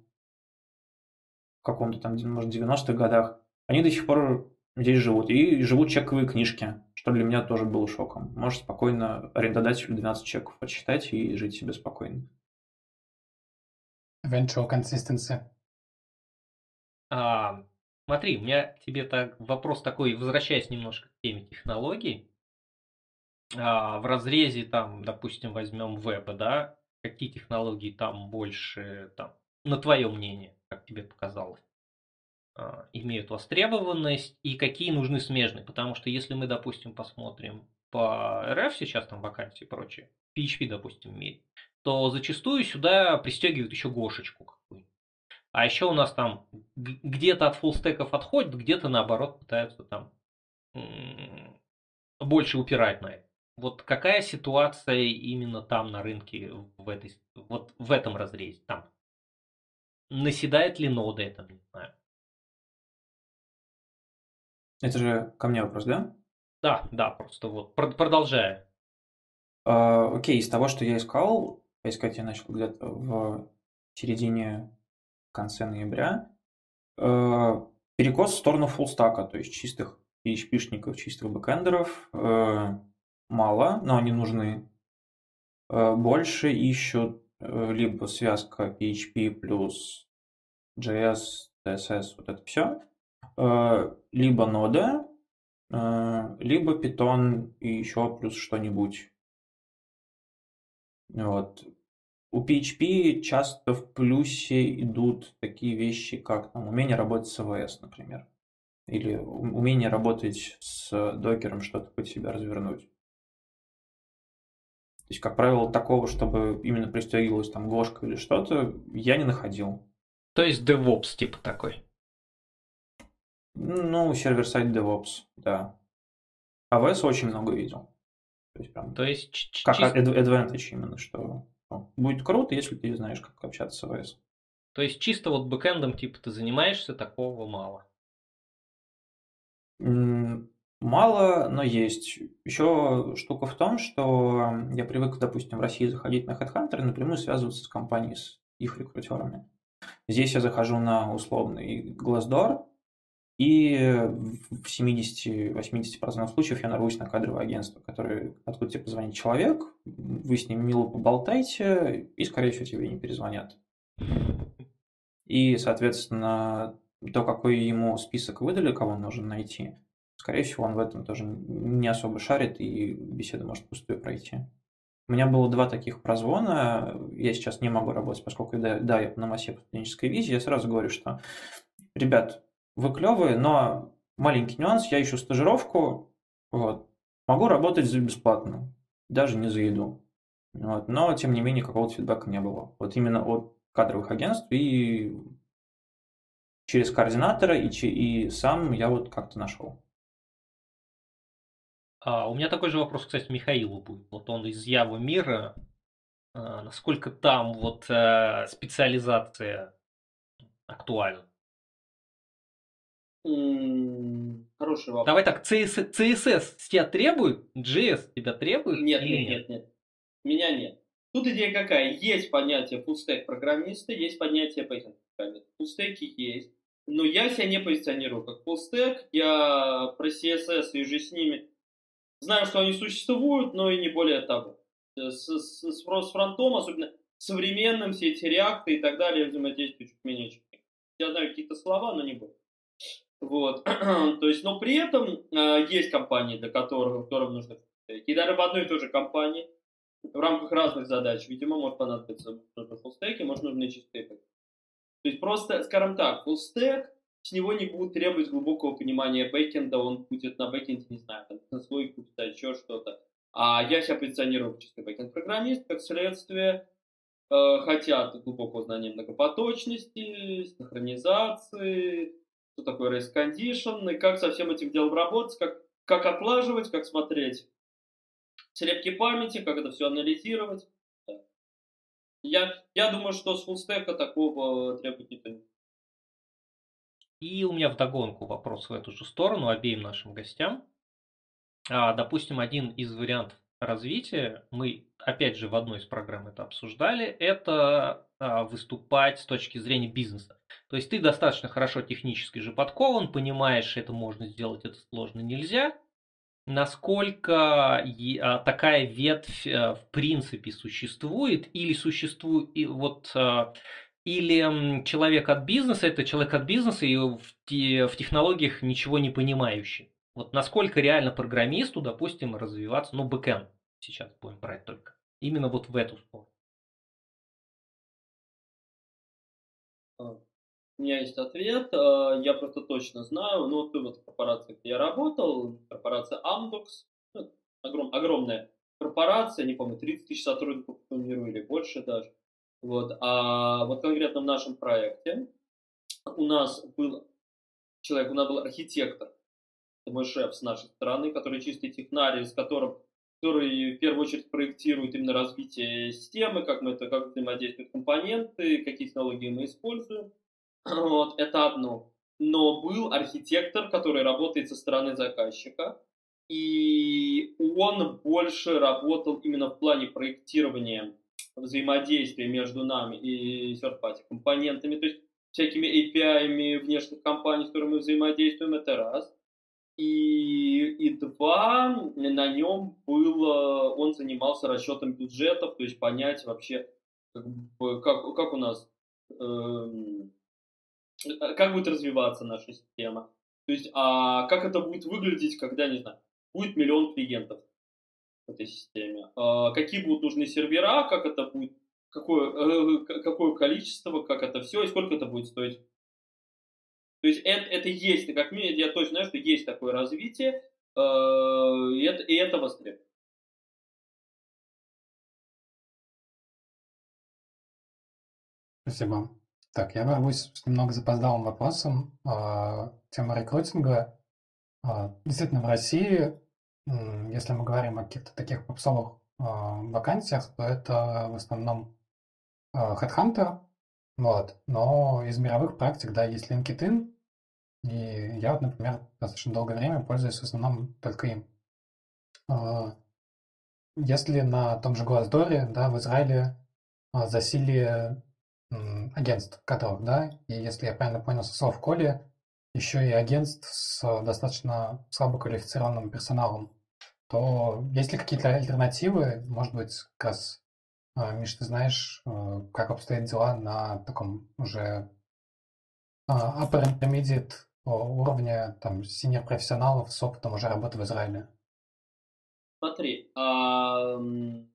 каком-то там, может, 90-х годах, они до сих пор здесь живут. И живут чековые книжки, что для меня тоже было шоком. Может спокойно арендодателю 12 чеков подсчитать и жить себе спокойно. Eventual consistency. А, смотри, у меня к тебе так вопрос такой, возвращаясь немножко к теме технологий. А, в разрезе там, допустим, возьмем веба, да, какие технологии там больше, там, на твое мнение? Как тебе показалось, а, имеют востребованность и какие нужны смежные. Потому что если мы, допустим, посмотрим по РФ сейчас там вакансии и прочее, PHP, допустим, имеет, то зачастую сюда пристегивают еще Гошечку какую-нибудь. А еще у нас там где-то от фуллстеков отходят, где-то наоборот пытаются там больше упирать на это. Вот какая ситуация именно там на рынке в этой вот в этом разрезе там? Наседает ли нода это, не знаю. Это же ко мне вопрос, да? Да, да, просто вот продолжая. Uh, окей, из того, что я искал, искать я начал где-то в середине, конце ноября, uh, перекос в сторону фуллстака, то есть чистых PHP-шников, чистых бэкэндеров, uh, мало, но они нужны. Больше ищут либо связка PHP плюс JS, CSS, вот это все, либо нода, либо Python и еще плюс что-нибудь. Вот. У PHP часто в плюсе идут такие вещи, как там, умение работать с AWS, например. Или умение работать с докером, что-то под себя развернуть. То есть, как правило, такого, чтобы именно пристегивалась там гошка или что-то, я не находил. То есть DevOps типа такой? Ну, сервер-сайт DevOps, да. AWS очень много видел. То есть, прям, То есть как чис... advantage именно, что ну, будет круто, если ты знаешь, как общаться с AWS. То есть чисто вот бэкэндом типа ты занимаешься, такого мало? Мало, но есть. Еще штука в том, что я привык, допустим, в России заходить на HeadHunter и напрямую связываться с компанией, с их рекрутерами. Здесь я захожу на условный Glassdoor, и в 70-80% случаев я нарвусь на кадровое агентство, которое, откуда тебе позвонит человек, вы с ним мило поболтайте, и, скорее всего, тебе не перезвонят. И, соответственно, то, какой ему список выдали, кого нужно найти, скорее всего, он в этом тоже не особо шарит, и беседа может пустую пройти. У меня было два таких прозвона. Я сейчас не могу работать, поскольку, да, да я на массе по студенческой визе. Я сразу говорю, что, ребят, вы клевые, но маленький нюанс, я ищу стажировку, вот, могу работать за бесплатно, даже не за еду. Вот, но, тем не менее, какого-то фидбэка не было. Вот именно от кадровых агентств и через координатора, и, и сам я вот как-то нашел. А, у меня такой же вопрос, кстати, Михаилу будет. Вот он из Явы мира. А, насколько там вот а, специализация актуальна? Хороший вопрос. Давай так, CS, CSS тебя требует? JS тебя требует? Нет, нет, нет, нет. Меня нет. Тут идея какая? Есть понятие fullstack программиста, есть понятие Python программиста. Фуллстеки есть. Но я себя не позиционирую как fullstack. Я про CSS и же с ними знаю, что они существуют, но и не более того. С, с, с, с фронтом, особенно современным, все эти React ы и так далее, взаимодействуют чуть менее, чем Я знаю какие-то слова, но не буду. Вот. <clears throat> То есть, но при этом э, есть компании, для которых, которым нужно и даже в одной и той же компании в рамках разных задач, видимо, может понадобиться нужно fullstack и, может нужны чистые То есть просто, скажем так, fullstack, с него не будут требовать глубокого понимания бэкенда, он будет на бэкенде, не знаю, там, на свой писать, еще что-то. А я себя позиционирую чистый бэкенд-программист, как следствие, э, хотят глубокого знания многопоточности, синхронизации, что такое race condition, и как со всем этим делом работать, как, как отлаживать, как смотреть слепки памяти, как это все анализировать. Я, я думаю, что с фуллстека такого требует никто не И у меня вдогонку вопрос в эту же сторону обеим нашим гостям. А, допустим, один из вариантов развития, мы опять же в одной из программ это обсуждали, это а, выступать с точки зрения бизнеса. То есть ты достаточно хорошо технически же подкован, понимаешь, это можно сделать, это сложно нельзя. Насколько а, такая ветвь а, в принципе существует или существует вот или человек от бизнеса, это человек от бизнеса и в, технологиях ничего не понимающий. Вот насколько реально программисту, допустим, развиваться, ну, бэкэнд сейчас будем брать только, именно вот в эту сторону. У меня есть ответ, э, я просто точно знаю, ну, ты вот в корпорации, где я работал, корпорация Amdocs, ну, огром, огромная корпорация, не помню, 30 тысяч сотрудников по миру или больше даже. Вот. А вот конкретно в нашем проекте у нас был человек, у нас был архитектор, это мой шеф с нашей стороны, который чистый технарий, с которым который в первую очередь проектирует именно развитие системы, как мы это, как взаимодействуют компоненты, какие технологии мы используем. <clears throat> Вот, это одно. Но был архитектор, который работает со стороны заказчика, и он больше работал именно в плане проектирования взаимодействия между нами и third-party компонентами, то есть всякими API внешних компаний, с которыми мы взаимодействуем, это раз. И, и два, на нем было, он занимался расчетом бюджетов, то есть понять вообще, как, как, как у нас, э, как будет развиваться наша система. То есть, а как это будет выглядеть, когда, не знаю, будет миллион клиентов в этой системе. А какие будут нужны сервера, как это будет, какое, э, какое количество, как это все и сколько это будет стоить. То есть это, это есть, как минимум, я точно знаю, что есть такое развитие, э, и это, и это востребовано. Спасибо. Так, я ворвусь с немного запоздалым вопросом. А, тема рекрутинга. А, действительно, в России если мы говорим о каких-то таких попсовых а, вакансиях, то это в основном а, Headhunter, вот. Но из мировых практик, да, есть LinkedIn, и я вот, например, достаточно долгое время пользуюсь в основном только им. А, если на том же Glassdoor, да, в Израиле засилие агентств кадров, да, и если я правильно понял со слов Коли, еще и агентств с достаточно слабоквалифицированным персоналом то есть ли какие-то альтернативы? Может быть, как а, Миш, ты знаешь, а, как обстоят дела на таком уже а, upper intermediate уровне там синер профессионалов с опытом уже работы в Израиле? Смотри, Glassdoor,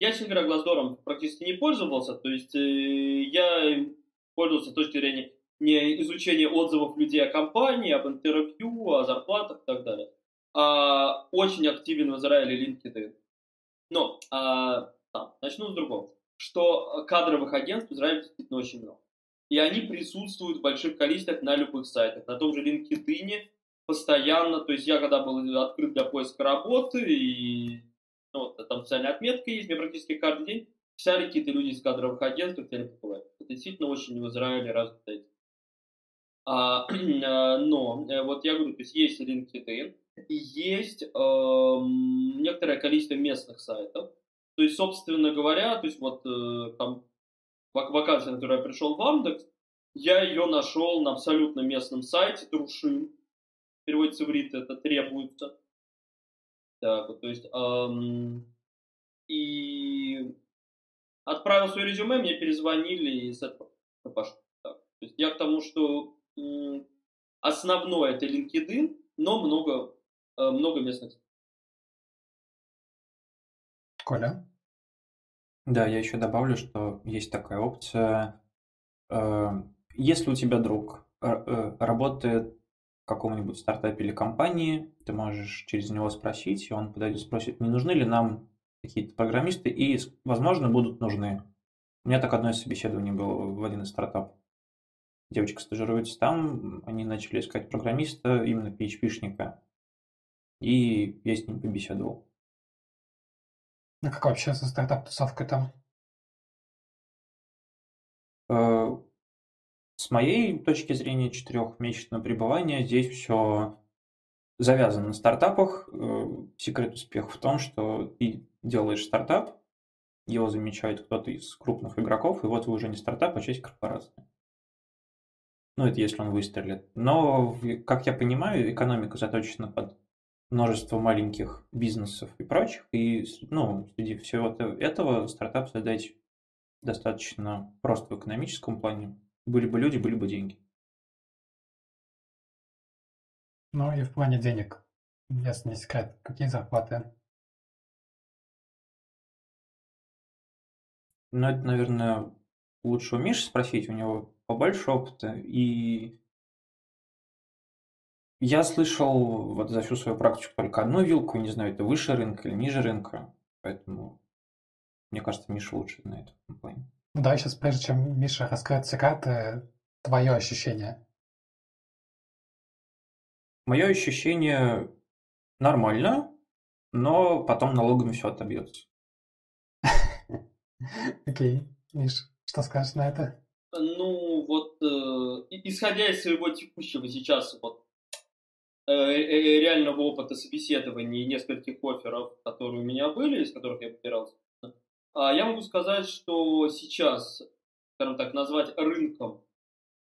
я, честно говоря, Glassdoor практически не пользовался, то есть э, я пользовался с точки зрения не изучения отзывов людей о компании, об интервью, о зарплатах и так далее а, очень активен в Израиле LinkedIn. Но а, там, начну с другого. Что кадровых агентств в Израиле действительно очень много. И они присутствуют в больших количествах на любых сайтах. На том же LinkedIn постоянно. То есть я когда был открыт для поиска работы, и ну, вот, там специальная отметка есть, мне практически каждый день писали какие-то люди из кадровых агентств, хотели побывать. Это действительно очень в Израиле развито. А, <clears throat> а, но, э, вот я говорю, то есть есть LinkedIn, есть э, некоторое количество местных сайтов. То есть, собственно говоря, то есть вот э, там вакансия, на которую я пришел в Андекс, я ее нашел на абсолютно местном сайте, Трушин. Переводится в рит, это требуется. Так, вот, то есть, эм, и отправил свое резюме, мне перезвонили и с этого. Так. То есть я к тому, что основное это LinkedIn, но много много местных. Коля? Да, я еще добавлю, что есть такая опция. Э, если у тебя друг э, работает в каком-нибудь стартапе или компании, ты можешь через него спросить, и он подойдет спросит, не нужны ли нам какие-то программисты, и, возможно, будут нужны. У меня так одно из собеседований было в один из стартапов. Девочка стажируется там, они начали искать программиста, именно PHP-шника и я с ним побеседовал. А как вообще со стартап-тусовкой там? Э, с моей точки зрения четырехмесячного пребывания здесь все завязано на стартапах. Э, секрет успеха в том, что ты делаешь стартап, его замечает кто-то из крупных игроков, и вот вы уже не стартап, а часть корпорации. Ну, это если он выстрелит. Но, как я понимаю, экономика заточена под множество маленьких бизнесов и прочих, и ну, среди всего этого стартап создать достаточно просто в экономическом плане. Были бы люди, были бы деньги. Ну и в плане денег, если не секрет, какие зарплаты? Ну, это, наверное, лучше у Миши спросить, у него побольше опыта, и я слышал вот за всю свою практику только одну вилку, не знаю, это выше рынка или ниже рынка, поэтому мне кажется, Миша лучше в этом плане. Ну, давай сейчас, прежде чем Миша раскроет секреты, твое ощущение. Мое ощущение нормально, но потом налогами все отобьется. <laughs> Окей. Миш, что скажешь на это? Ну, вот, э, исходя из своего текущего сейчас вот э, э, реального опыта собеседований и нескольких офферов, которые у меня были, из которых я выбирался, а я могу сказать, что сейчас, скажем так, назвать рынком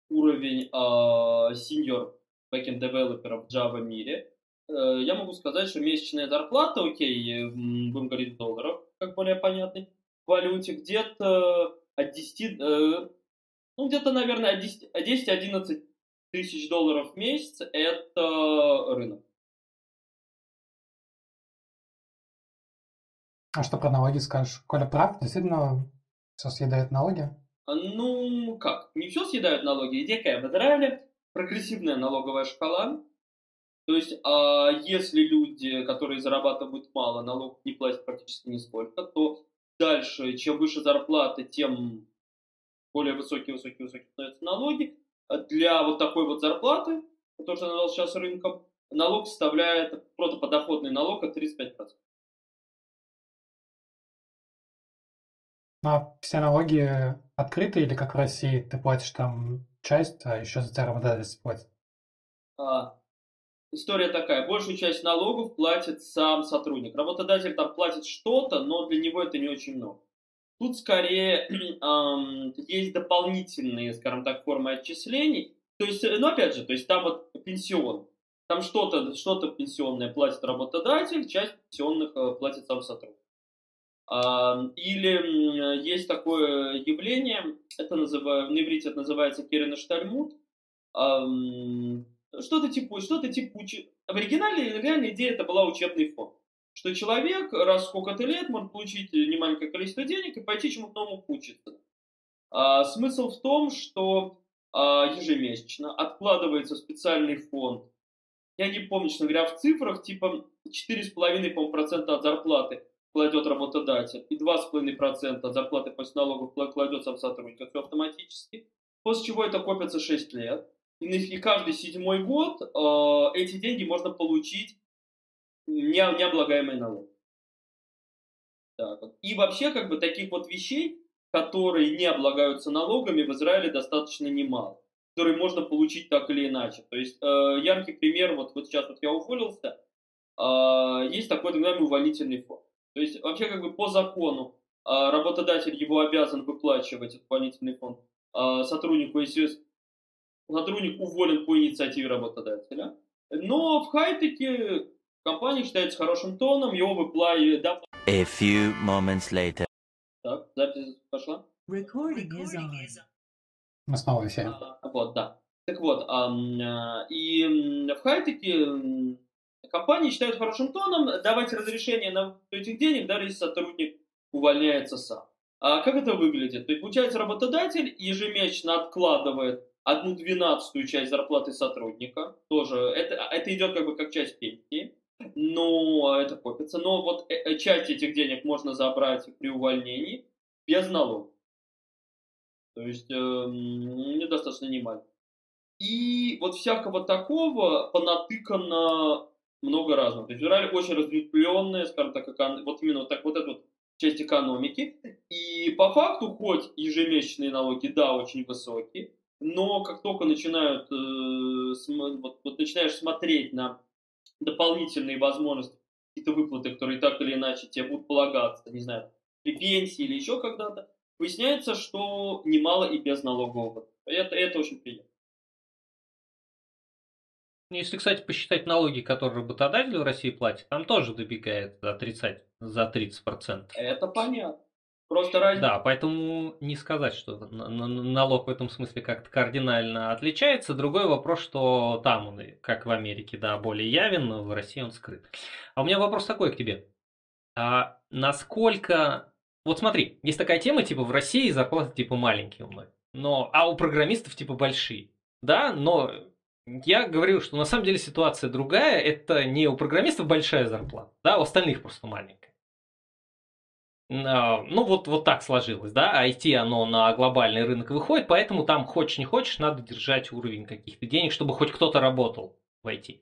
уровень э, senior backend девелоперов в Java мире, э, я могу сказать, что месячная зарплата, окей, будем говорить в долларах, как более понятный, в валюте где-то от 10, э, ну где-то, наверное, от 10-11 тысяч долларов в месяц это рынок. А что про налоги скажешь? Коля прав, действительно все съедает налоги? А, ну, как? Не все съедают налоги. Идея? В Израиле прогрессивная налоговая шкала. То есть, а если люди, которые зарабатывают мало, налог не платят практически нисколько, то дальше, чем выше зарплата, тем более высокие, высокие, высокие становятся налоги. Для вот такой вот зарплаты, которую я назвал сейчас рынком, налог составляет, просто подоходный налог от 35%. Ну, а все налоги открыты или как в России ты платишь там часть, а еще за тебя работодатель платит? А, история такая. Большую часть налогов платит сам сотрудник. Работодатель там платит что-то, но для него это не очень много. Тут скорее <clears throat> эм, есть дополнительные, скажем так, формы отчислений. То есть, ну опять же, то есть там вот пенсион. Там что-то что пенсионное платит работодатель, часть пенсионных э, платит сам сотрудник. Или есть такое явление, это называю, на иврите это называется Керенаштальмут, что-то типа, что-то типа, в оригинале реальная идея это была учебный фонд, что человек раз сколько-то лет может получить немаленькое количество денег и пойти чему-то новому учиться. А, смысл в том, что а, ежемесячно откладывается специальный фонд, я не помню, честно говоря, в цифрах, типа 4,5% от зарплаты, кладет работодатель, и 2,5% от зарплаты после налогов кладет сам сотрудник, все автоматически, после чего это копится 6 лет, и каждый седьмой год э, эти деньги можно получить не, необлагаемый налог. Так. И вообще, как бы, таких вот вещей, которые не облагаются налогами, в Израиле достаточно немало, которые можно получить так или иначе. То есть, э, яркий пример, вот, вот сейчас вот я уволился, э, есть такой так называемый увольнительный фонд. То есть вообще как бы по закону а, работодатель его обязан выплачивать дополнительный фонд а, сотруднику, если сотрудник уволен по инициативе работодателя. Но в хай-теке компания считается хорошим тоном, его. Да. A few moments later. Так, запись пошла? Recording is on. Мы снова все. А, вот, да. Так вот, а, и в хай-теке компании считают хорошим тоном давать разрешение на этих денег, даже если сотрудник увольняется сам. А как это выглядит? То есть, получается, работодатель ежемесячно откладывает одну двенадцатую часть зарплаты сотрудника, тоже, это, это идет как бы как часть пенсии, но это копится, но вот э, э, часть этих денег можно забрать при увольнении без налогов. То есть, э, недостаточно немало. И вот всякого такого понатыкано много разного. То есть в Израиле очень разветвленная, скажем так, вот именно вот так вот эта вот часть экономики. И по факту, хоть ежемесячные налоги, да, очень высокие, но как только начинают, э, см... вот, вот начинаешь смотреть на дополнительные возможности, какие-то выплаты, которые так или иначе тебе будут полагаться, не знаю, при пенсии или еще когда-то, выясняется, что немало и без налогового. Это, это очень приятно. Если, кстати, посчитать налоги, которые работодатель в России платит, там тоже добегает за 30%. За 30%. Это понятно. Просто разница. Да, поэтому не сказать, что налог в этом смысле как-то кардинально отличается. Другой вопрос, что там он, как в Америке, да, более явен, но в России он скрыт. А у меня вопрос такой к тебе. А насколько... Вот смотри, есть такая тема, типа в России зарплаты типа маленькие у многих, но, а у программистов типа большие. Да, но я говорил, что на самом деле ситуация другая. Это не у программистов большая зарплата, да, у остальных просто маленькая. А, ну, вот, вот так сложилось, да, IT, оно на глобальный рынок выходит, поэтому там хочешь не хочешь, надо держать уровень каких-то денег, чтобы хоть кто-то работал в IT.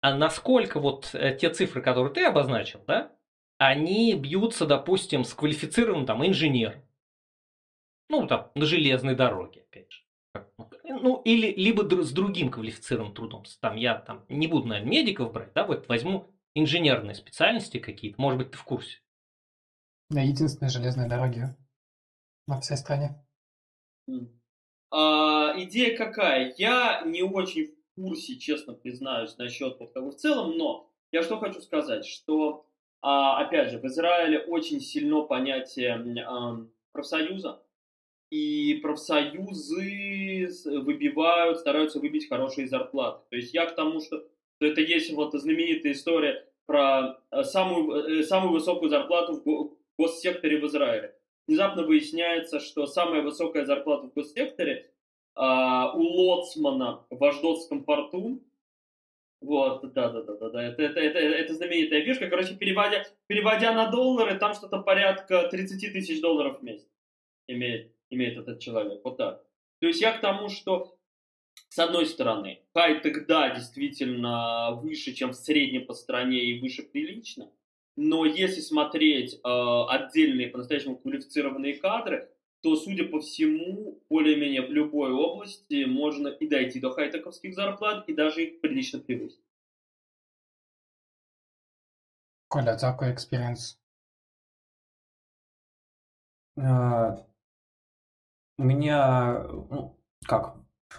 А насколько вот э, те цифры, которые ты обозначил, да, они бьются, допустим, с квалифицированным там инженером. Ну, там, на железной дороге, опять же. Ну, или либо с другим квалифицированным трудом. Там я там не буду, наверное, медиков брать, да, вот возьму инженерные специальности какие-то. Может быть, ты в курсе. На единственной железной дороге во всей стране. А, идея какая? Я не очень в курсе, честно признаюсь, насчет вот как в целом, но я что хочу сказать, что, а, опять же, в Израиле очень сильно понятие а, профсоюза, и профсоюзы выбивают, стараются выбить хорошие зарплаты. То есть я к тому, что, что это есть вот знаменитая история про э, самую, э, самую высокую зарплату в госсекторе в Израиле. Внезапно выясняется, что самая высокая зарплата в госсекторе а, у лоцмана в Аждотском порту вот, да, да, да, да, да. Это, это, это, это знаменитая фишка. Короче, переводя, переводя на доллары, там что-то порядка 30 тысяч долларов в месяц имеет, имеет этот человек. Вот так. То есть я к тому, что с одной стороны, хай тогда действительно выше, чем в среднем по стране и выше прилично. Но если смотреть э, отдельные по-настоящему квалифицированные кадры, то, судя по всему, более-менее в любой области можно и дойти до хайтековских зарплат, и даже их прилично превысить. Коля, такой experience? Uh, у меня, ну, как,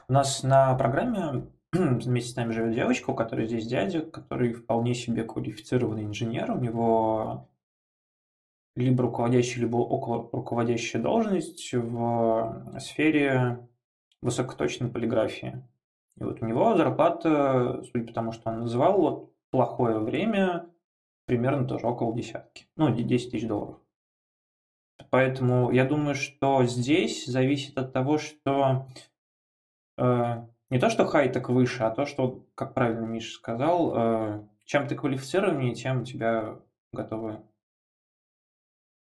у нас на программе <clears throat> вместе с нами живет девочка, у которой здесь дядя, который вполне себе квалифицированный инженер, у него либо руководящая, либо около руководящая должность в сфере высокоточной полиграфии. И вот у него зарплата, судя по тому, что он называл, вот плохое время, примерно тоже около десятки. Ну, 10 тысяч долларов. Поэтому я думаю, что здесь зависит от того, что э, не то, что хай-тек выше, а то, что, как правильно Миша сказал, э, чем ты квалифицированнее, тем тебя готовы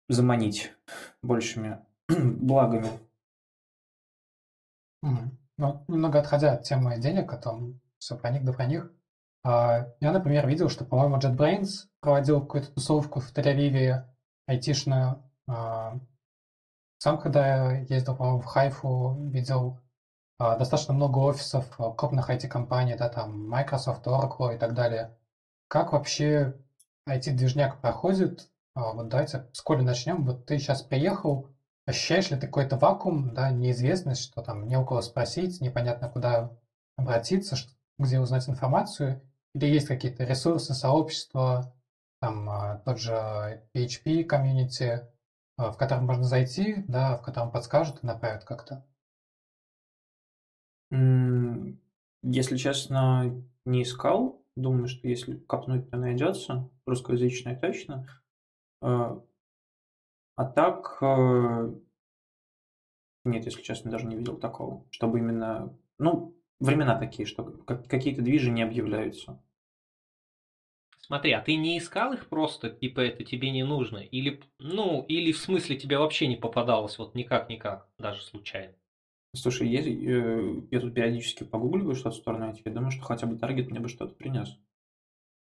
заманить большими <clears throat> благами. Ну, немного отходя от темы денег, а там все про них да про них. А, я, например, видел, что, по-моему, JetBrains проводил какую-то тусовку в Тель-Авиве айтишную. А, сам, когда я ездил, по-моему, в Хайфу, видел достаточно много офисов крупных IT-компаний, да, там Microsoft, Oracle и так далее. Как вообще IT-движняк проходит? А, вот давайте с Коли начнем. Вот ты сейчас приехал, ощущаешь ли ты какой-то вакуум, да, неизвестность, что там не у кого спросить, непонятно куда обратиться, где узнать информацию, или есть какие-то ресурсы, сообщества, там а, тот же PHP комьюнити, а, в котором можно зайти, да, в котором подскажут и направят как-то? Если честно, не искал. Думаю, что если копнуть, то найдется. Русскоязычное точно. Э, а так, э, нет, если честно, даже не видел такого, чтобы именно, ну, времена такие, что какие-то движи не объявляются. Смотри, а ты не искал их просто, типа это тебе не нужно? Или, ну, или в смысле тебе вообще не попадалось, вот никак-никак, даже случайно? Слушай, я, э, я тут периодически погугливаю что-то в сторону IT, я думаю, что хотя бы таргет мне бы что-то принес.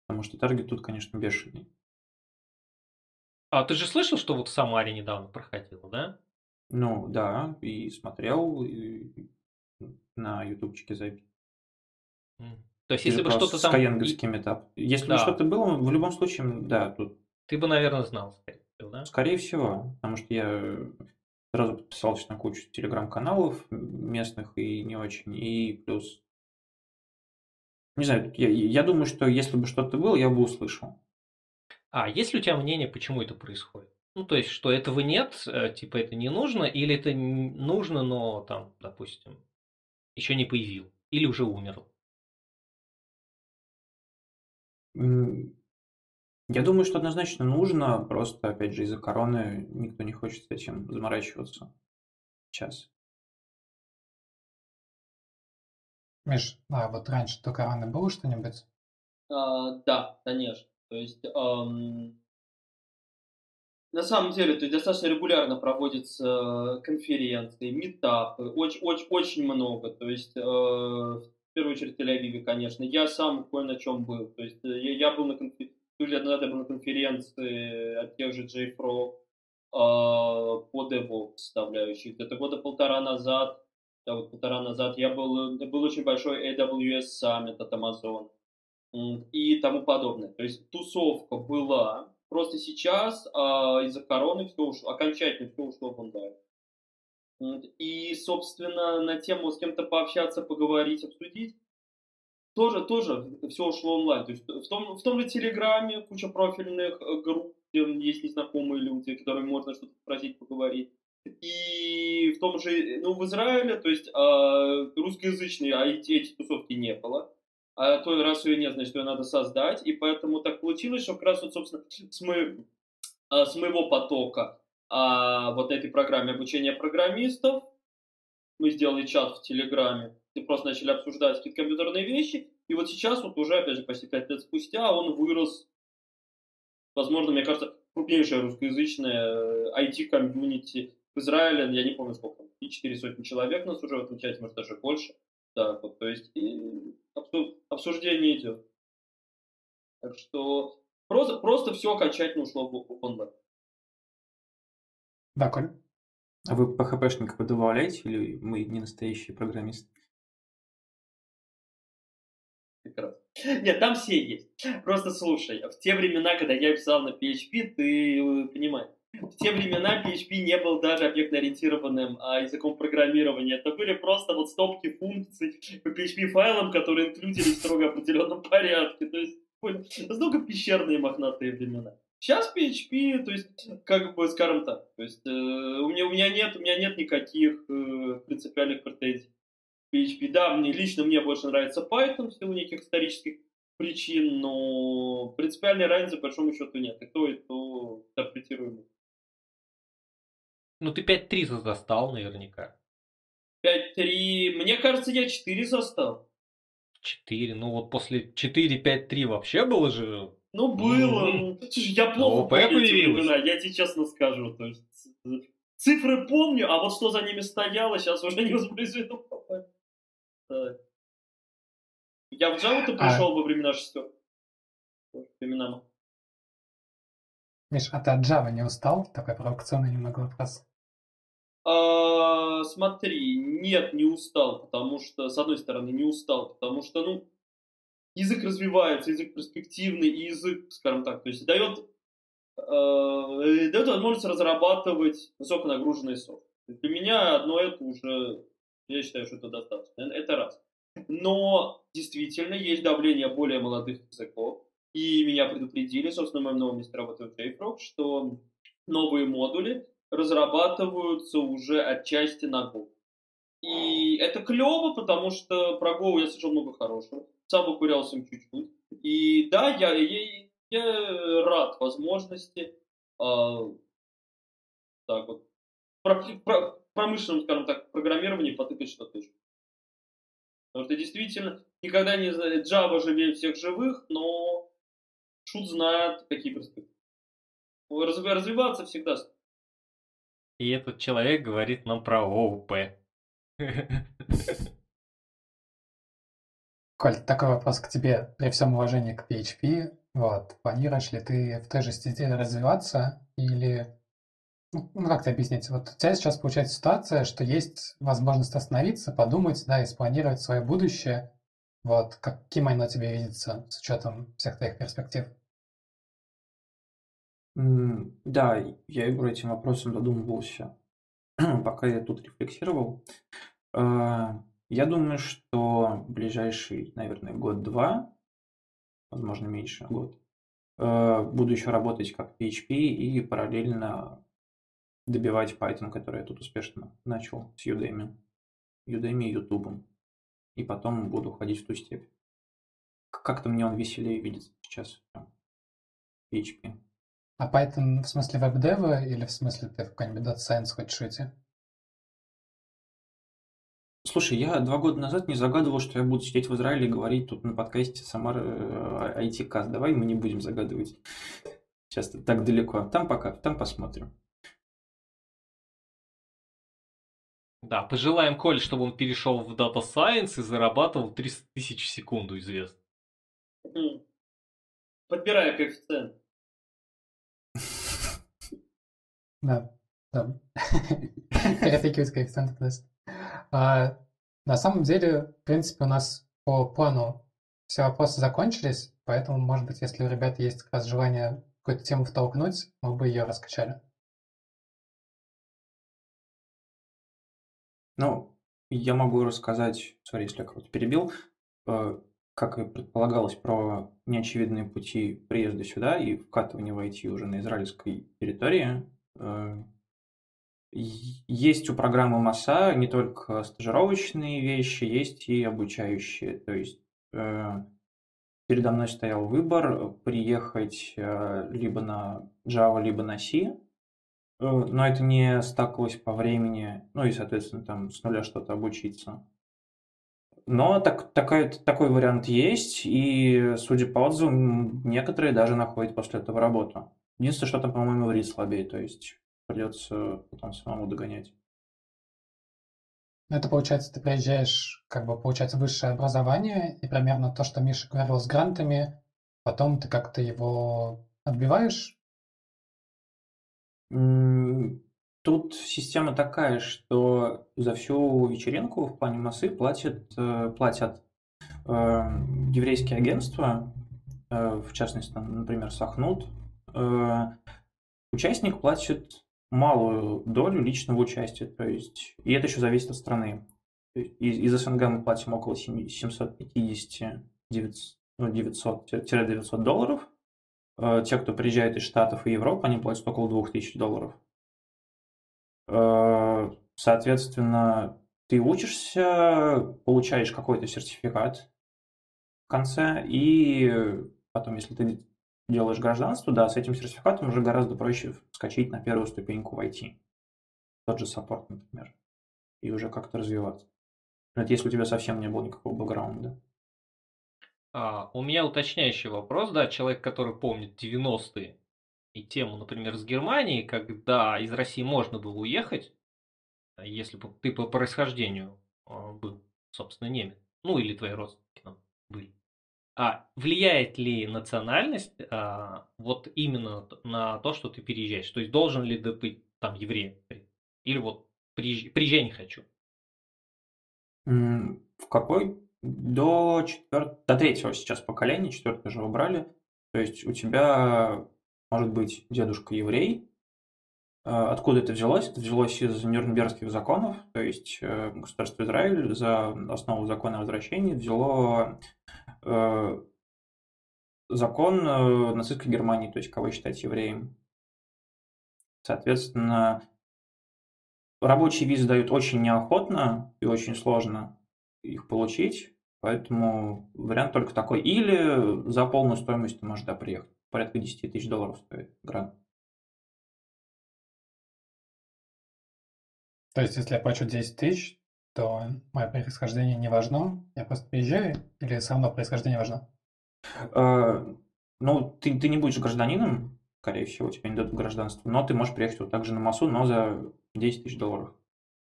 Потому что таргет тут, конечно, бешеный. А ты же слышал, что вот в Самаре недавно проходило, да? Ну, да, и смотрел и на ютубчике запись. То есть, если бы что-то там... Скаенговский метап. Если да. бы что-то было, в любом случае, да, тут... Ты бы, наверное, знал, скорее всего, да? Скорее всего, потому что я сразу подписался на кучу телеграм-каналов местных и не очень, и плюс... Не знаю, я, я думаю, что если бы что-то было, я бы услышал. А есть ли у тебя мнение, почему это происходит? Ну, то есть, что этого нет, э, типа это не нужно, или это нужно, но там, допустим, еще не появил, или уже умер? Я думаю, что однозначно нужно, просто, опять же, из-за короны никто не хочет с этим заморачиваться сейчас. Миш, а вот раньше до короны было что-нибудь? А, да, конечно. То есть эм, на самом деле, то есть достаточно регулярно проводятся конференции, метапы, очень, очень, очень много. То есть, э, в первую очередь, в Тель-Авиве, конечно. Я сам кое на чем был. То есть, э, я, я был на конференции, лет назад я конференции от тех же JFrog по DevOps составляющей. Где-то года полтора назад, да, вот полтора назад я был, был очень большой AWS Summit от Amazon и тому подобное. То есть тусовка была, Просто сейчас а, из-за короны все ушло, окончательно все ушло в онлайн. И, собственно, на тему с кем-то пообщаться, поговорить, обсудить, тоже, тоже все ушло онлайн. То есть в том, в том же Телеграме куча профильных э, групп, где есть незнакомые люди, которыми можно что-то спросить, поговорить. И в том же, ну, в Израиле, то есть э, русскоязычные IT эти тусовки не было а то раз ее нет, значит, ее надо создать, и поэтому так получилось, что как раз вот, собственно, с, мо... А, с моего потока а, вот этой программе обучения программистов мы сделали чат в Телеграме, и просто начали обсуждать какие-то компьютерные вещи, и вот сейчас вот уже, опять же, почти пять лет спустя он вырос, возможно, мне кажется, крупнейшее русскоязычное IT-комьюнити э, в Израиле, я не помню сколько, и четыре сотни человек нас уже в этом чате, может даже больше. Да, вот, то есть и обсуждение идет. Так что просто, просто все окончательно ушло в онлайн. Да, Коль? А вы PHP-шников добавляете или мы не настоящие программисты? Прекрасно. Нет, там все есть. Просто слушай, в те времена, когда я писал на PHP, ты э, понимаешь, в те времена PHP не был даже объектно-ориентированным а, языком программирования. Это были просто вот стопки функций по PHP-файлам, которые инклюдились в строго определенном порядке. То есть, настолько пещерные мохнатые времена. Сейчас PHP, то есть, как бы, скажем так, то есть, э, у, меня, у, меня нет, у меня нет никаких э, принципиальных претензий. PHP, да, мне, лично мне больше нравится Python в силу неких исторических причин, но принципиальной разницы, по большому счету, нет. И то, и то интерпретируемо. Ну, ты 5-3 застал наверняка. 5-3... Мне кажется, я 4 застал. 4. Ну, вот после 4-5-3 вообще было же... Ну, было. Mm-hmm. Слушай, я плохо помню времена, я тебе честно скажу. То есть, цифры помню, а вот что за ними стояло, сейчас уже <laughs> не воспроизведу Я в Java-то а пришел а... во времена шестерок. Времена. Миш, а ты от Java не устал? Такой провокационный немного вопрос. А, смотри, нет, не устал, потому что, с одной стороны, не устал, потому что, ну, язык развивается, язык перспективный, и язык, скажем так, то есть дает, э, дает возможность разрабатывать высоконагруженный софт. Для меня одно это уже, я считаю, что это достаточно. Это раз. Но действительно есть давление более молодых языков, и меня предупредили, собственно, в моем новом месте работы в JFrog, что новые модули разрабатываются уже отчасти на Go. И это клево, потому что про Go я слышал много хорошего. Сам покурялся им чуть-чуть. И да, я, я, я рад возможности э, так вот, про, про, промышленном, скажем так, программировании потыкать что-то еще. Потому что действительно, никогда не Java живее всех живых, но шут знает, какие перспективы. Развиваться всегда и этот человек говорит нам про ОУП. <laughs> Коль, такой вопрос к тебе. При всем уважении к PHP, вот, планируешь ли ты в той же стезе развиваться или... Ну, ну, как тебе объяснить? Вот у тебя сейчас получается ситуация, что есть возможность остановиться, подумать, да, и спланировать свое будущее. Вот, каким оно тебе видится с учетом всех твоих перспектив? Да, я и этим вопросом задумывался, <clears throat> пока я тут рефлексировал. А, я думаю, что ближайший, наверное, год-два, возможно, меньше, год, а, буду еще работать как PHP и параллельно добивать Python, который я тут успешно начал с Udemy, Udemy и YouTube. И потом буду ходить в ту степь. Как-то мне он веселее видится сейчас. PHP. А Python в смысле веб-дева или в смысле ты в какой-нибудь Data Science хочешь уйти? Слушай, я два года назад не загадывал, что я буду сидеть в Израиле и говорить тут на подкасте Самар IT-каст. Давай мы не будем загадывать Сейчас так далеко. Там пока, там посмотрим. Да, пожелаем Коле, чтобы он перешел в Data Science и зарабатывал 300 тысяч в секунду, известно. Подбираю коэффициент. Да, да. Перетыкивать коэффициенты тест. А, на самом деле, в принципе, у нас по плану все вопросы закончились, поэтому, может быть, если у ребят есть как раз желание какую-то тему втолкнуть, мы бы ее раскачали. Ну, я могу рассказать, сори, если я кого-то перебил, э, как и предполагалось, про неочевидные пути приезда сюда и вкатывания в IT уже на израильской территории. Э, Есть у программы МАСА не только стажировочные вещи, есть и обучающие. То есть э, передо мной стоял выбор приехать либо на Java, либо на C. Э, Но это не стакалось по времени, ну и, соответственно, там с нуля что-то обучиться. Но так, такой, такой вариант есть, и, судя по отзывам, некоторые даже находят после этого работу. Единственное, что там, по-моему, иврит слабее, то есть придется потом самому догонять. Ну, Это получается, ты приезжаешь, как бы получать высшее образование, и примерно то, что Миша говорил с грантами, потом ты как-то его отбиваешь. Тут система такая, что за всю вечеринку в плане массы платят, э, платят э, еврейские агентства, э, в частности, например, Сахнут. Э, Участник платит малую долю личного участия, то есть, и это еще зависит от страны. Из, из СНГ мы платим около 7 750 900, ну, 900-900 долларов. Э, Те, кто приезжает из Штатов и Европы, они платят около 2000 долларов. Э, Соответственно, ты учишься, получаешь какой-то сертификат в конце, и потом, если ты делаешь гражданство, да, с этим сертификатом уже гораздо проще вскочить на первую ступеньку в IT. Тот же саппорт, например. И уже как-то развиваться. Это если у тебя совсем не было никакого бэкграунда. А, у меня уточняющий вопрос, да, человек, который помнит 90-е и тему, например, с Германии, когда из России можно было уехать, а если бы ты по происхождению а, был, собственно, немец, ну или твои родственники там были. А влияет ли национальность а, вот именно на то, что ты переезжаешь? То есть должен ли ты быть там евреем? Или вот приезж- приезжай не хочу? В какой? До четвертого, до третьего сейчас поколения, четвертое же убрали. То есть у тебя может быть дедушка еврей. А, Откуда это взялось? Это взялось из Нюрнбергских законов. То есть э, государство Израиль за основу закона о возвращении взяло э, закон э, нацистской Германии, то есть кого считать евреем. Соответственно, рабочие визы дают очень неохотно и очень сложно их получить, поэтому вариант только такой. Или за полную стоимость ты можешь да, приехать. Порядка 10 тысяч долларов стоит грант. То есть, если я плачу 10 тысяч, то мое происхождение не важно, я просто приезжаю, или все равно происхождение важно? Э, Ну, ты, ты не будешь гражданином, скорее всего, тебе не дадут гражданство, но ты можешь приехать вот так же на массу, но за 10 тысяч долларов.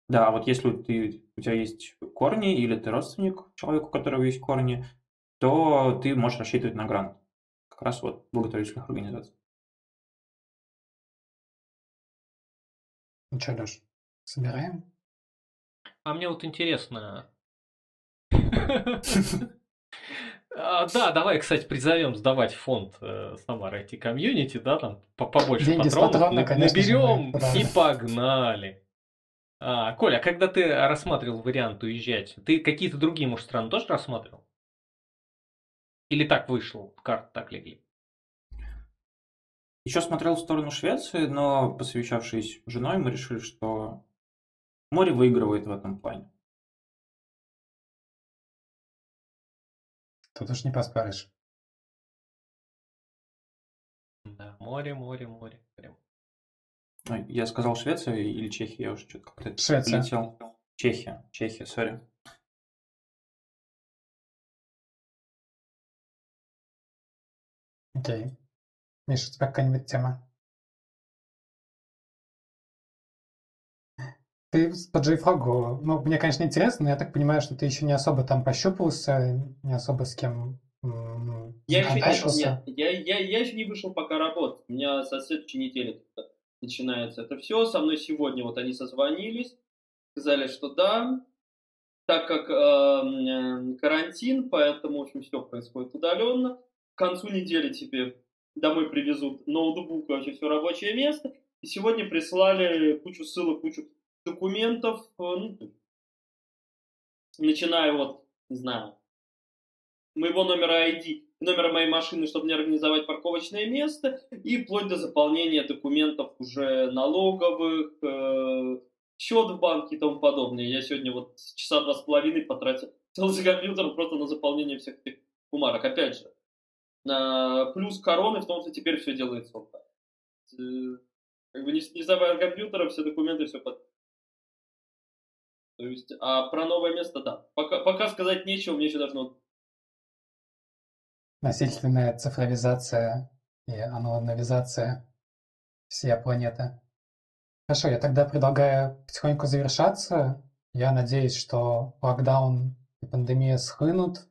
Да, а вот если ты, у тебя есть корни или ты родственник человеку, у которого есть корни, то ты можешь рассчитывать на грант. Как раз вот благотворительных организаций. Ну что, Леш, собираем? А мне вот интересно. <laughs> А, Да, давай, кстати, призовем сдавать фонд э, Самара IT комьюнити, да, там по- побольше патронов наберем и погнали. А, Коля, а когда ты рассматривал вариант уезжать, ты какие-то другие, может, страны тоже рассматривал? Или так вышло, карты так легли? Еще смотрел в сторону Швеции, но посовещавшись с женой, мы решили, что море выигрывает в этом плане. Тут уж не поспоришь. Да, море, море, море. Ой, Я сказал Швеция или Чехия, я уже что-то как-то Швеция. полетел. Чехия, Чехия, сори. Окей. Миша, у тебя какая-нибудь тема? Ты по JFrog, ну, мне, конечно, интересно, но я так понимаю, что ты еще не особо там пощупался, не особо с кем я еще, нет, я, я, я еще не вышел пока работать. У меня со следующей недели начинается это все. Со мной сегодня вот они созвонились, сказали, что да, так как э, карантин, поэтому, в общем, все происходит удаленно. К концу недели тебе домой привезут ноутбук, вообще все рабочее место. И сегодня прислали кучу ссылок, кучу документов, э, ну, начиная вот, не знаю, моего номера ID, номера моей машины, чтобы мне организовать парковочное место, и вплоть до заполнения документов уже налоговых, э, счет в банке и тому подобное. Я сегодня вот часа два с половиной потратил за компьютер просто на заполнение всех этих бумажек. Опять же, на плюс короны в том, что теперь все делается так. Э, как бы не, не забывая компьютера, все документы, все под... То есть, а про новое место, да. Пока, пока сказать нечего, мне еще должно насильственная цифровизация и аналоговизация всей планеты. Хорошо, я тогда предлагаю потихоньку завершаться. Я надеюсь, что локдаун и пандемия схлынут.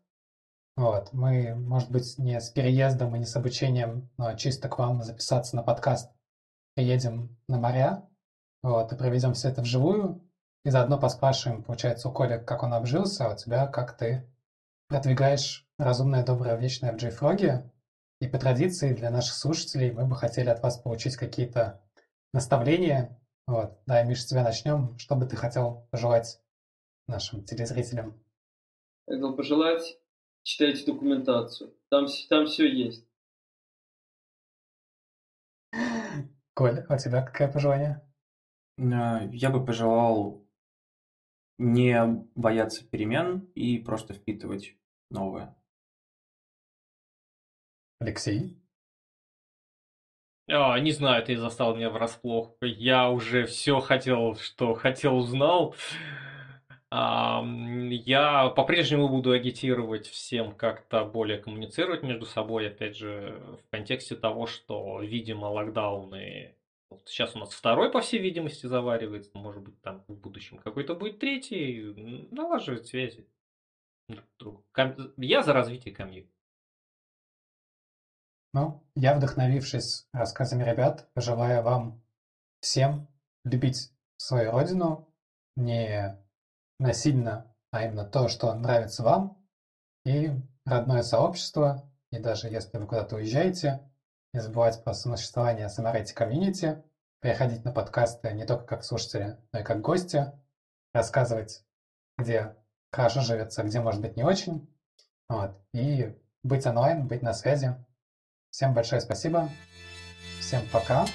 Вот. Мы, может быть, не с переездом и не с обучением, но чисто к вам записаться на подкаст. Приедем на моря, вот, и проведем все это вживую. И заодно поспрашиваем, получается, у Коля, как он обжился, а у тебя, как ты продвигаешь разумное, доброе, вечное в JFrog. И по традиции для наших слушателей мы бы хотели от вас получить какие-то наставления. Вот. Да, Миша, с тебя начнем. Что бы ты хотел пожелать нашим телезрителям? Я хотел пожелать, читайте документацию. Там, там все есть. Коль, а у тебя какое пожелание? Э, я бы пожелал не бояться перемен и просто впитывать новое. Алексей? А, не знаю, ты застал меня врасплох. Я уже все хотел, что хотел, узнал. А, я по-прежнему буду агитировать всем как-то более коммуницировать между собой, опять же, в контексте того, что, видимо, локдауны вот сейчас у нас второй, по всей видимости, заваривается. Может быть, там в будущем какой-то будет третий. Налаживать связи. Я за развитие комьюнити. Ну, я, вдохновившись рассказами ребят, пожелаю вам всем любить свою родину, не насильно, а именно то, что нравится вам, и родное сообщество, и даже если вы куда-то уезжаете, не забывать про существование Самарайте комьюнити, приходить на подкасты не только как слушатели, но и как гости, рассказывать, где хорошо живется, где может быть не очень, вот, и быть онлайн, быть на связи. Всем большое спасибо. Всем пока.